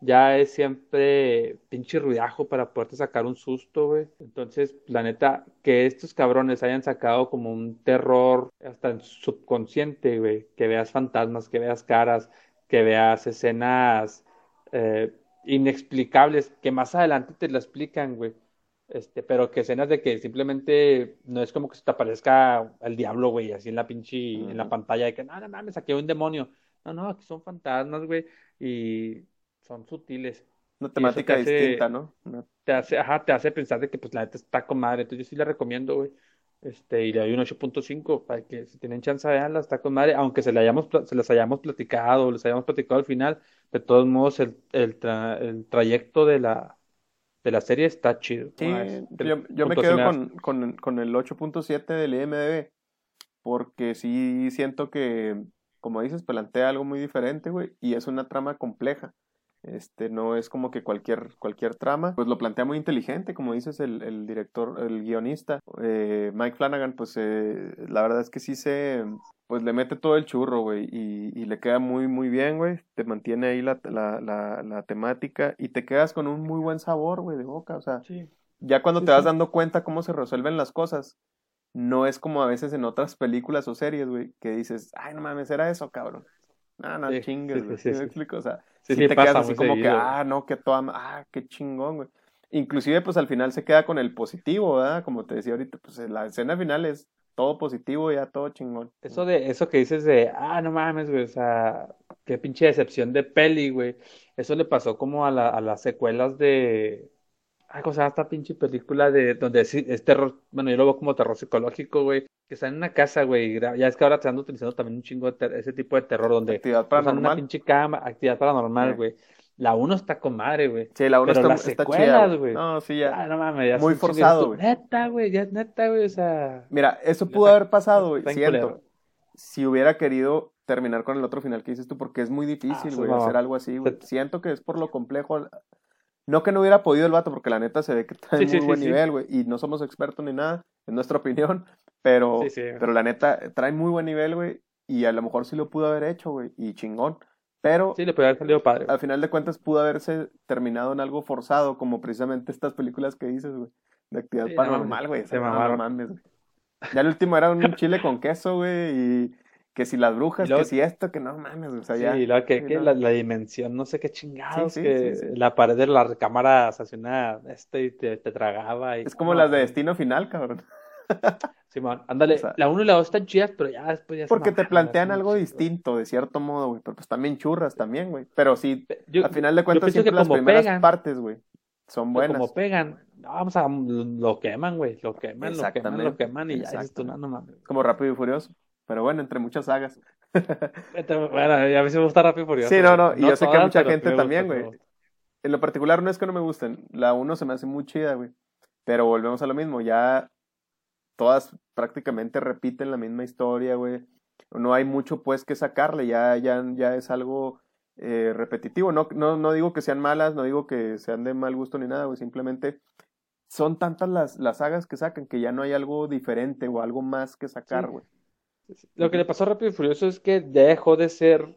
ya es siempre pinche ruidajo para poderte sacar un susto, güey. Entonces, la neta, que estos cabrones hayan sacado como un terror hasta en subconsciente, güey, que veas fantasmas, que veas caras, que veas escenas, eh, inexplicables que más adelante te lo explican, güey. Este, pero que escenas de que simplemente no es como que se te aparezca el diablo, güey, así en la pinche, en la pantalla de que, no, no mames, aquí hay un demonio. No, no, aquí son fantasmas, güey, y son sutiles. Una temática distinta, ¿no? Te hace, ajá, te hace pensar de que pues la neta está con madre. Entonces yo sí la recomiendo, güey. Este, y le doy un 8.5 para que si tienen chance de verla, está con madre, aunque se, la hayamos, se las hayamos platicado, les hayamos platicado al final, de todos modos el, el, el trayecto de la, de la serie está chido. Sí, yo, yo me quedo con, con, con, el 8.7 del IMDB, porque sí siento que, como dices, plantea algo muy diferente, güey, y es una trama compleja. Este, no es como que cualquier, cualquier trama, pues lo plantea muy inteligente, como dices, el, el director, el guionista, eh, Mike Flanagan, pues eh, la verdad es que sí se, pues le mete todo el churro, güey, y, y, le queda muy, muy bien, güey, te mantiene ahí la, la, la, la, temática y te quedas con un muy buen sabor, güey, de boca, o sea, ya cuando te vas dando cuenta cómo se resuelven las cosas, no es como a veces en otras películas o series, güey, que dices, ay, no mames, era eso, cabrón. No, no chingues, güey, me explico? O sea, Sí, sí, te quedas así como que, ah, no, que toda, ah, qué chingón, güey. Inclusive, pues al final se queda con el positivo, ¿verdad? Como te decía ahorita, pues la escena final es todo positivo, ya todo chingón. Eso de, eso que dices de, ah, no mames, güey, o sea, qué pinche decepción de peli, güey. Eso le pasó como a, la, a las secuelas de, ay, ¿cómo se llama esta pinche película de, donde es, es terror, bueno, yo lo veo como terror psicológico, güey, que está en una casa, güey. Ya es que ahora se están utilizando también un chingo de ese tipo de terror donde actividad paranormal. una pinche cama, actividad paranormal, güey. La 1 está con madre, güey. Sí, la 1 está, las secuelas, güey. No, sí, ya. Ah, no mames, ya Muy forzado, güey. Neta, güey, ya neta, güey, o sea. Mira, eso pudo haber pasado, güey. Siento. Si hubiera querido terminar con el otro final que dices tú, porque es muy difícil, ah, güey, hacer algo así, güey. Siento que es por lo complejo. No que no hubiera podido el vato, porque la neta se ve que está en muy buen nivel, güey. Y no somos expertos ni nada, en nuestra opinión. Pero, pero la neta, trae muy buen nivel, güey. Y a lo mejor sí lo pudo haber hecho, güey. Y chingón. Pero. Sí, le puede haber salido padre. Al final de cuentas pudo haberse terminado en algo forzado, como precisamente estas películas que dices, güey. De actividad paranormal, güey. Se mames, güey. Ya el último era un chile con queso, güey. Y que si las brujas, que si esto, que no mames, o sea, ya. Sí, que, la, la, dimensión, no sé qué chingados, que la pared de la recámara una, este, y te, te tragaba. Y, es como las de Destino Final, cabrón. Simón, ándale, la 1 y la 2 están chidas, pero ya después ya Porque te plantean algo distinto, de cierto modo, güey, pero pues también churras también, güey. Pero sí, al final de cuentas siempre las primeras partes, güey, son buenas. Como pegan, vamos a, lo queman, güey, lo queman, lo queman, lo queman y ya esto, no, no mames. Como Rápido y Furioso, pero bueno, entre muchas sagas. bueno, a mí sí me gusta Rápido y Furioso. Sí, no, no, y yo sé que a mucha gente también, güey. En lo particular no es que no me gusten, la 1 se me hace muy chida, güey. Pero volvemos a lo mismo, ya todas prácticamente repiten la misma historia, güey. No hay mucho pues que sacarle, ya, ya, ya es algo eh, repetitivo. No, no, no digo que sean malas, no digo que sean de mal gusto ni nada, güey. Simplemente son tantas las, las sagas que sacan que ya no hay algo diferente o algo más que sacar, güey. Lo que le pasó a Rápido y Furioso es que dejó de ser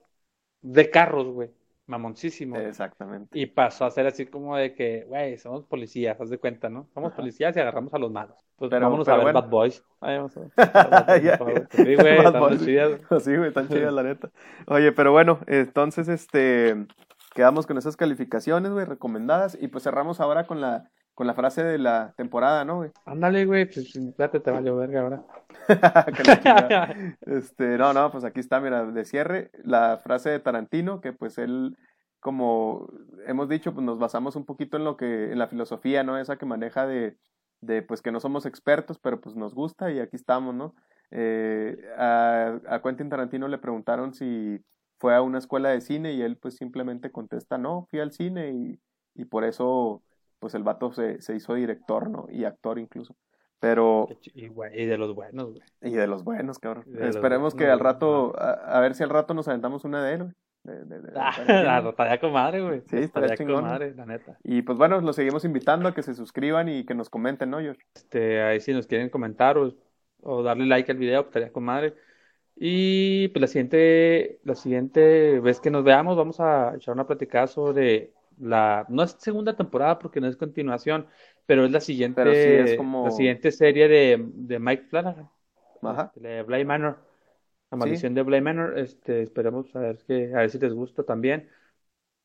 de carros, güey mamoncísimo. Exactamente. Y pasó a ser así como de que, güey, somos policías, haz de cuenta, ¿no? Somos policías y agarramos a los malos. Pues pero, vámonos a ver Bad Boys. vamos a Sí, güey, están chidas. Sí, güey, están chidas, la neta. Oye, pero bueno, entonces, este, quedamos con esas calificaciones, güey, recomendadas. Y pues cerramos ahora con la con la frase de la temporada, ¿no, güey? Ándale, güey, pues fíjate, te valió verga ahora. este, no, no, pues aquí está, mira, de cierre, la frase de Tarantino, que pues él, como hemos dicho, pues nos basamos un poquito en lo que, en la filosofía, ¿no? Esa que maneja de, de pues que no somos expertos, pero pues nos gusta y aquí estamos, ¿no? Eh, a, a Quentin Tarantino le preguntaron si fue a una escuela de cine y él pues simplemente contesta, no, fui al cine y, y por eso pues el vato se, se hizo director, ¿no? Y actor incluso. Pero... Y, de los buenos, güey. Y de los buenos, cabrón. Esperemos que al rato, a, ver si al rato nos aventamos una de él, güey. De, de, ah, con madre, güey. Sí, estaría chingón. Con madre, la neta. Y pues bueno, los seguimos invitando a que se suscriban y que nos comenten, ¿no, George? Este, ahí si nos quieren comentar o, o darle like al video, pues estaría con madre. Y pues la siguiente, la siguiente vez que nos veamos, vamos a echar una platicada sobre la, no es segunda temporada porque no es continuación, pero es la siguiente, la siguiente serie de, de Mike Flanagan. Ajá. De Bly Manor. La maldición de Bly Manor. Este, esperemos a ver, que, a ver si les gusta también.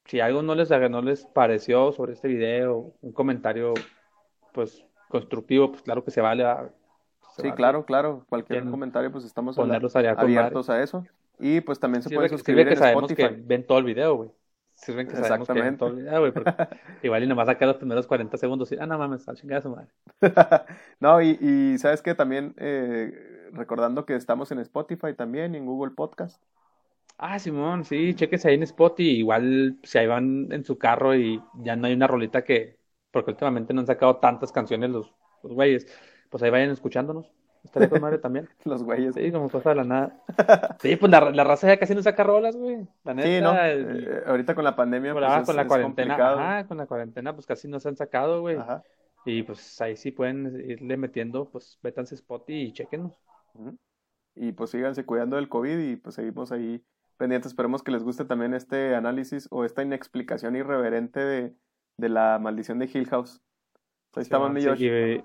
si algo no les, no les pareció sobre este video, un comentario, pues, constructivo, pues claro que se vale. a- se Sí, vale. claro, claro. Cualquier comentario, pues estamos a la- Ponerlos abiertos a eso. Y pues también se puede suscribir que en sabemos Spotify. que ven todo el video, güey. Sirven que sabemos que Exactamente. el video, güey. igual y nomás saca los primeros 40 segundos y, ah, no mames, a chingar a su madre. No, y, y sabes que también eh, recordando que estamos en Spotify también y en Google Podcast. Ah, Simón, sí, chequese ahí en Spotify. Igual si ahí van en su carro y ya no hay una rolita que, porque últimamente no han sacado tantas canciones los, los güeyes, pues ahí vayan escuchándonos. Estaría con madre también. Los güeyes. Sí, como cosa de la nada. Sí, pues la, la raza ya casi no saca rolas, güey. La neta, Sí, ¿no? el- Eh, ahorita con la pandemia, pues la- es, con la es cuarentena, complicado. ajá, con la cuarentena, pues casi no se han sacado, güey. Ajá. Y pues ahí sí pueden irle metiendo, pues vétanse Spotify y chequenos. Y pues síganse cuidando del COVID y pues seguimos ahí pendientes. Esperemos que les guste también este análisis o esta inexplicación irreverente de, de la maldición de Hill House. Ahí estamos, mi Sí, Josh. y,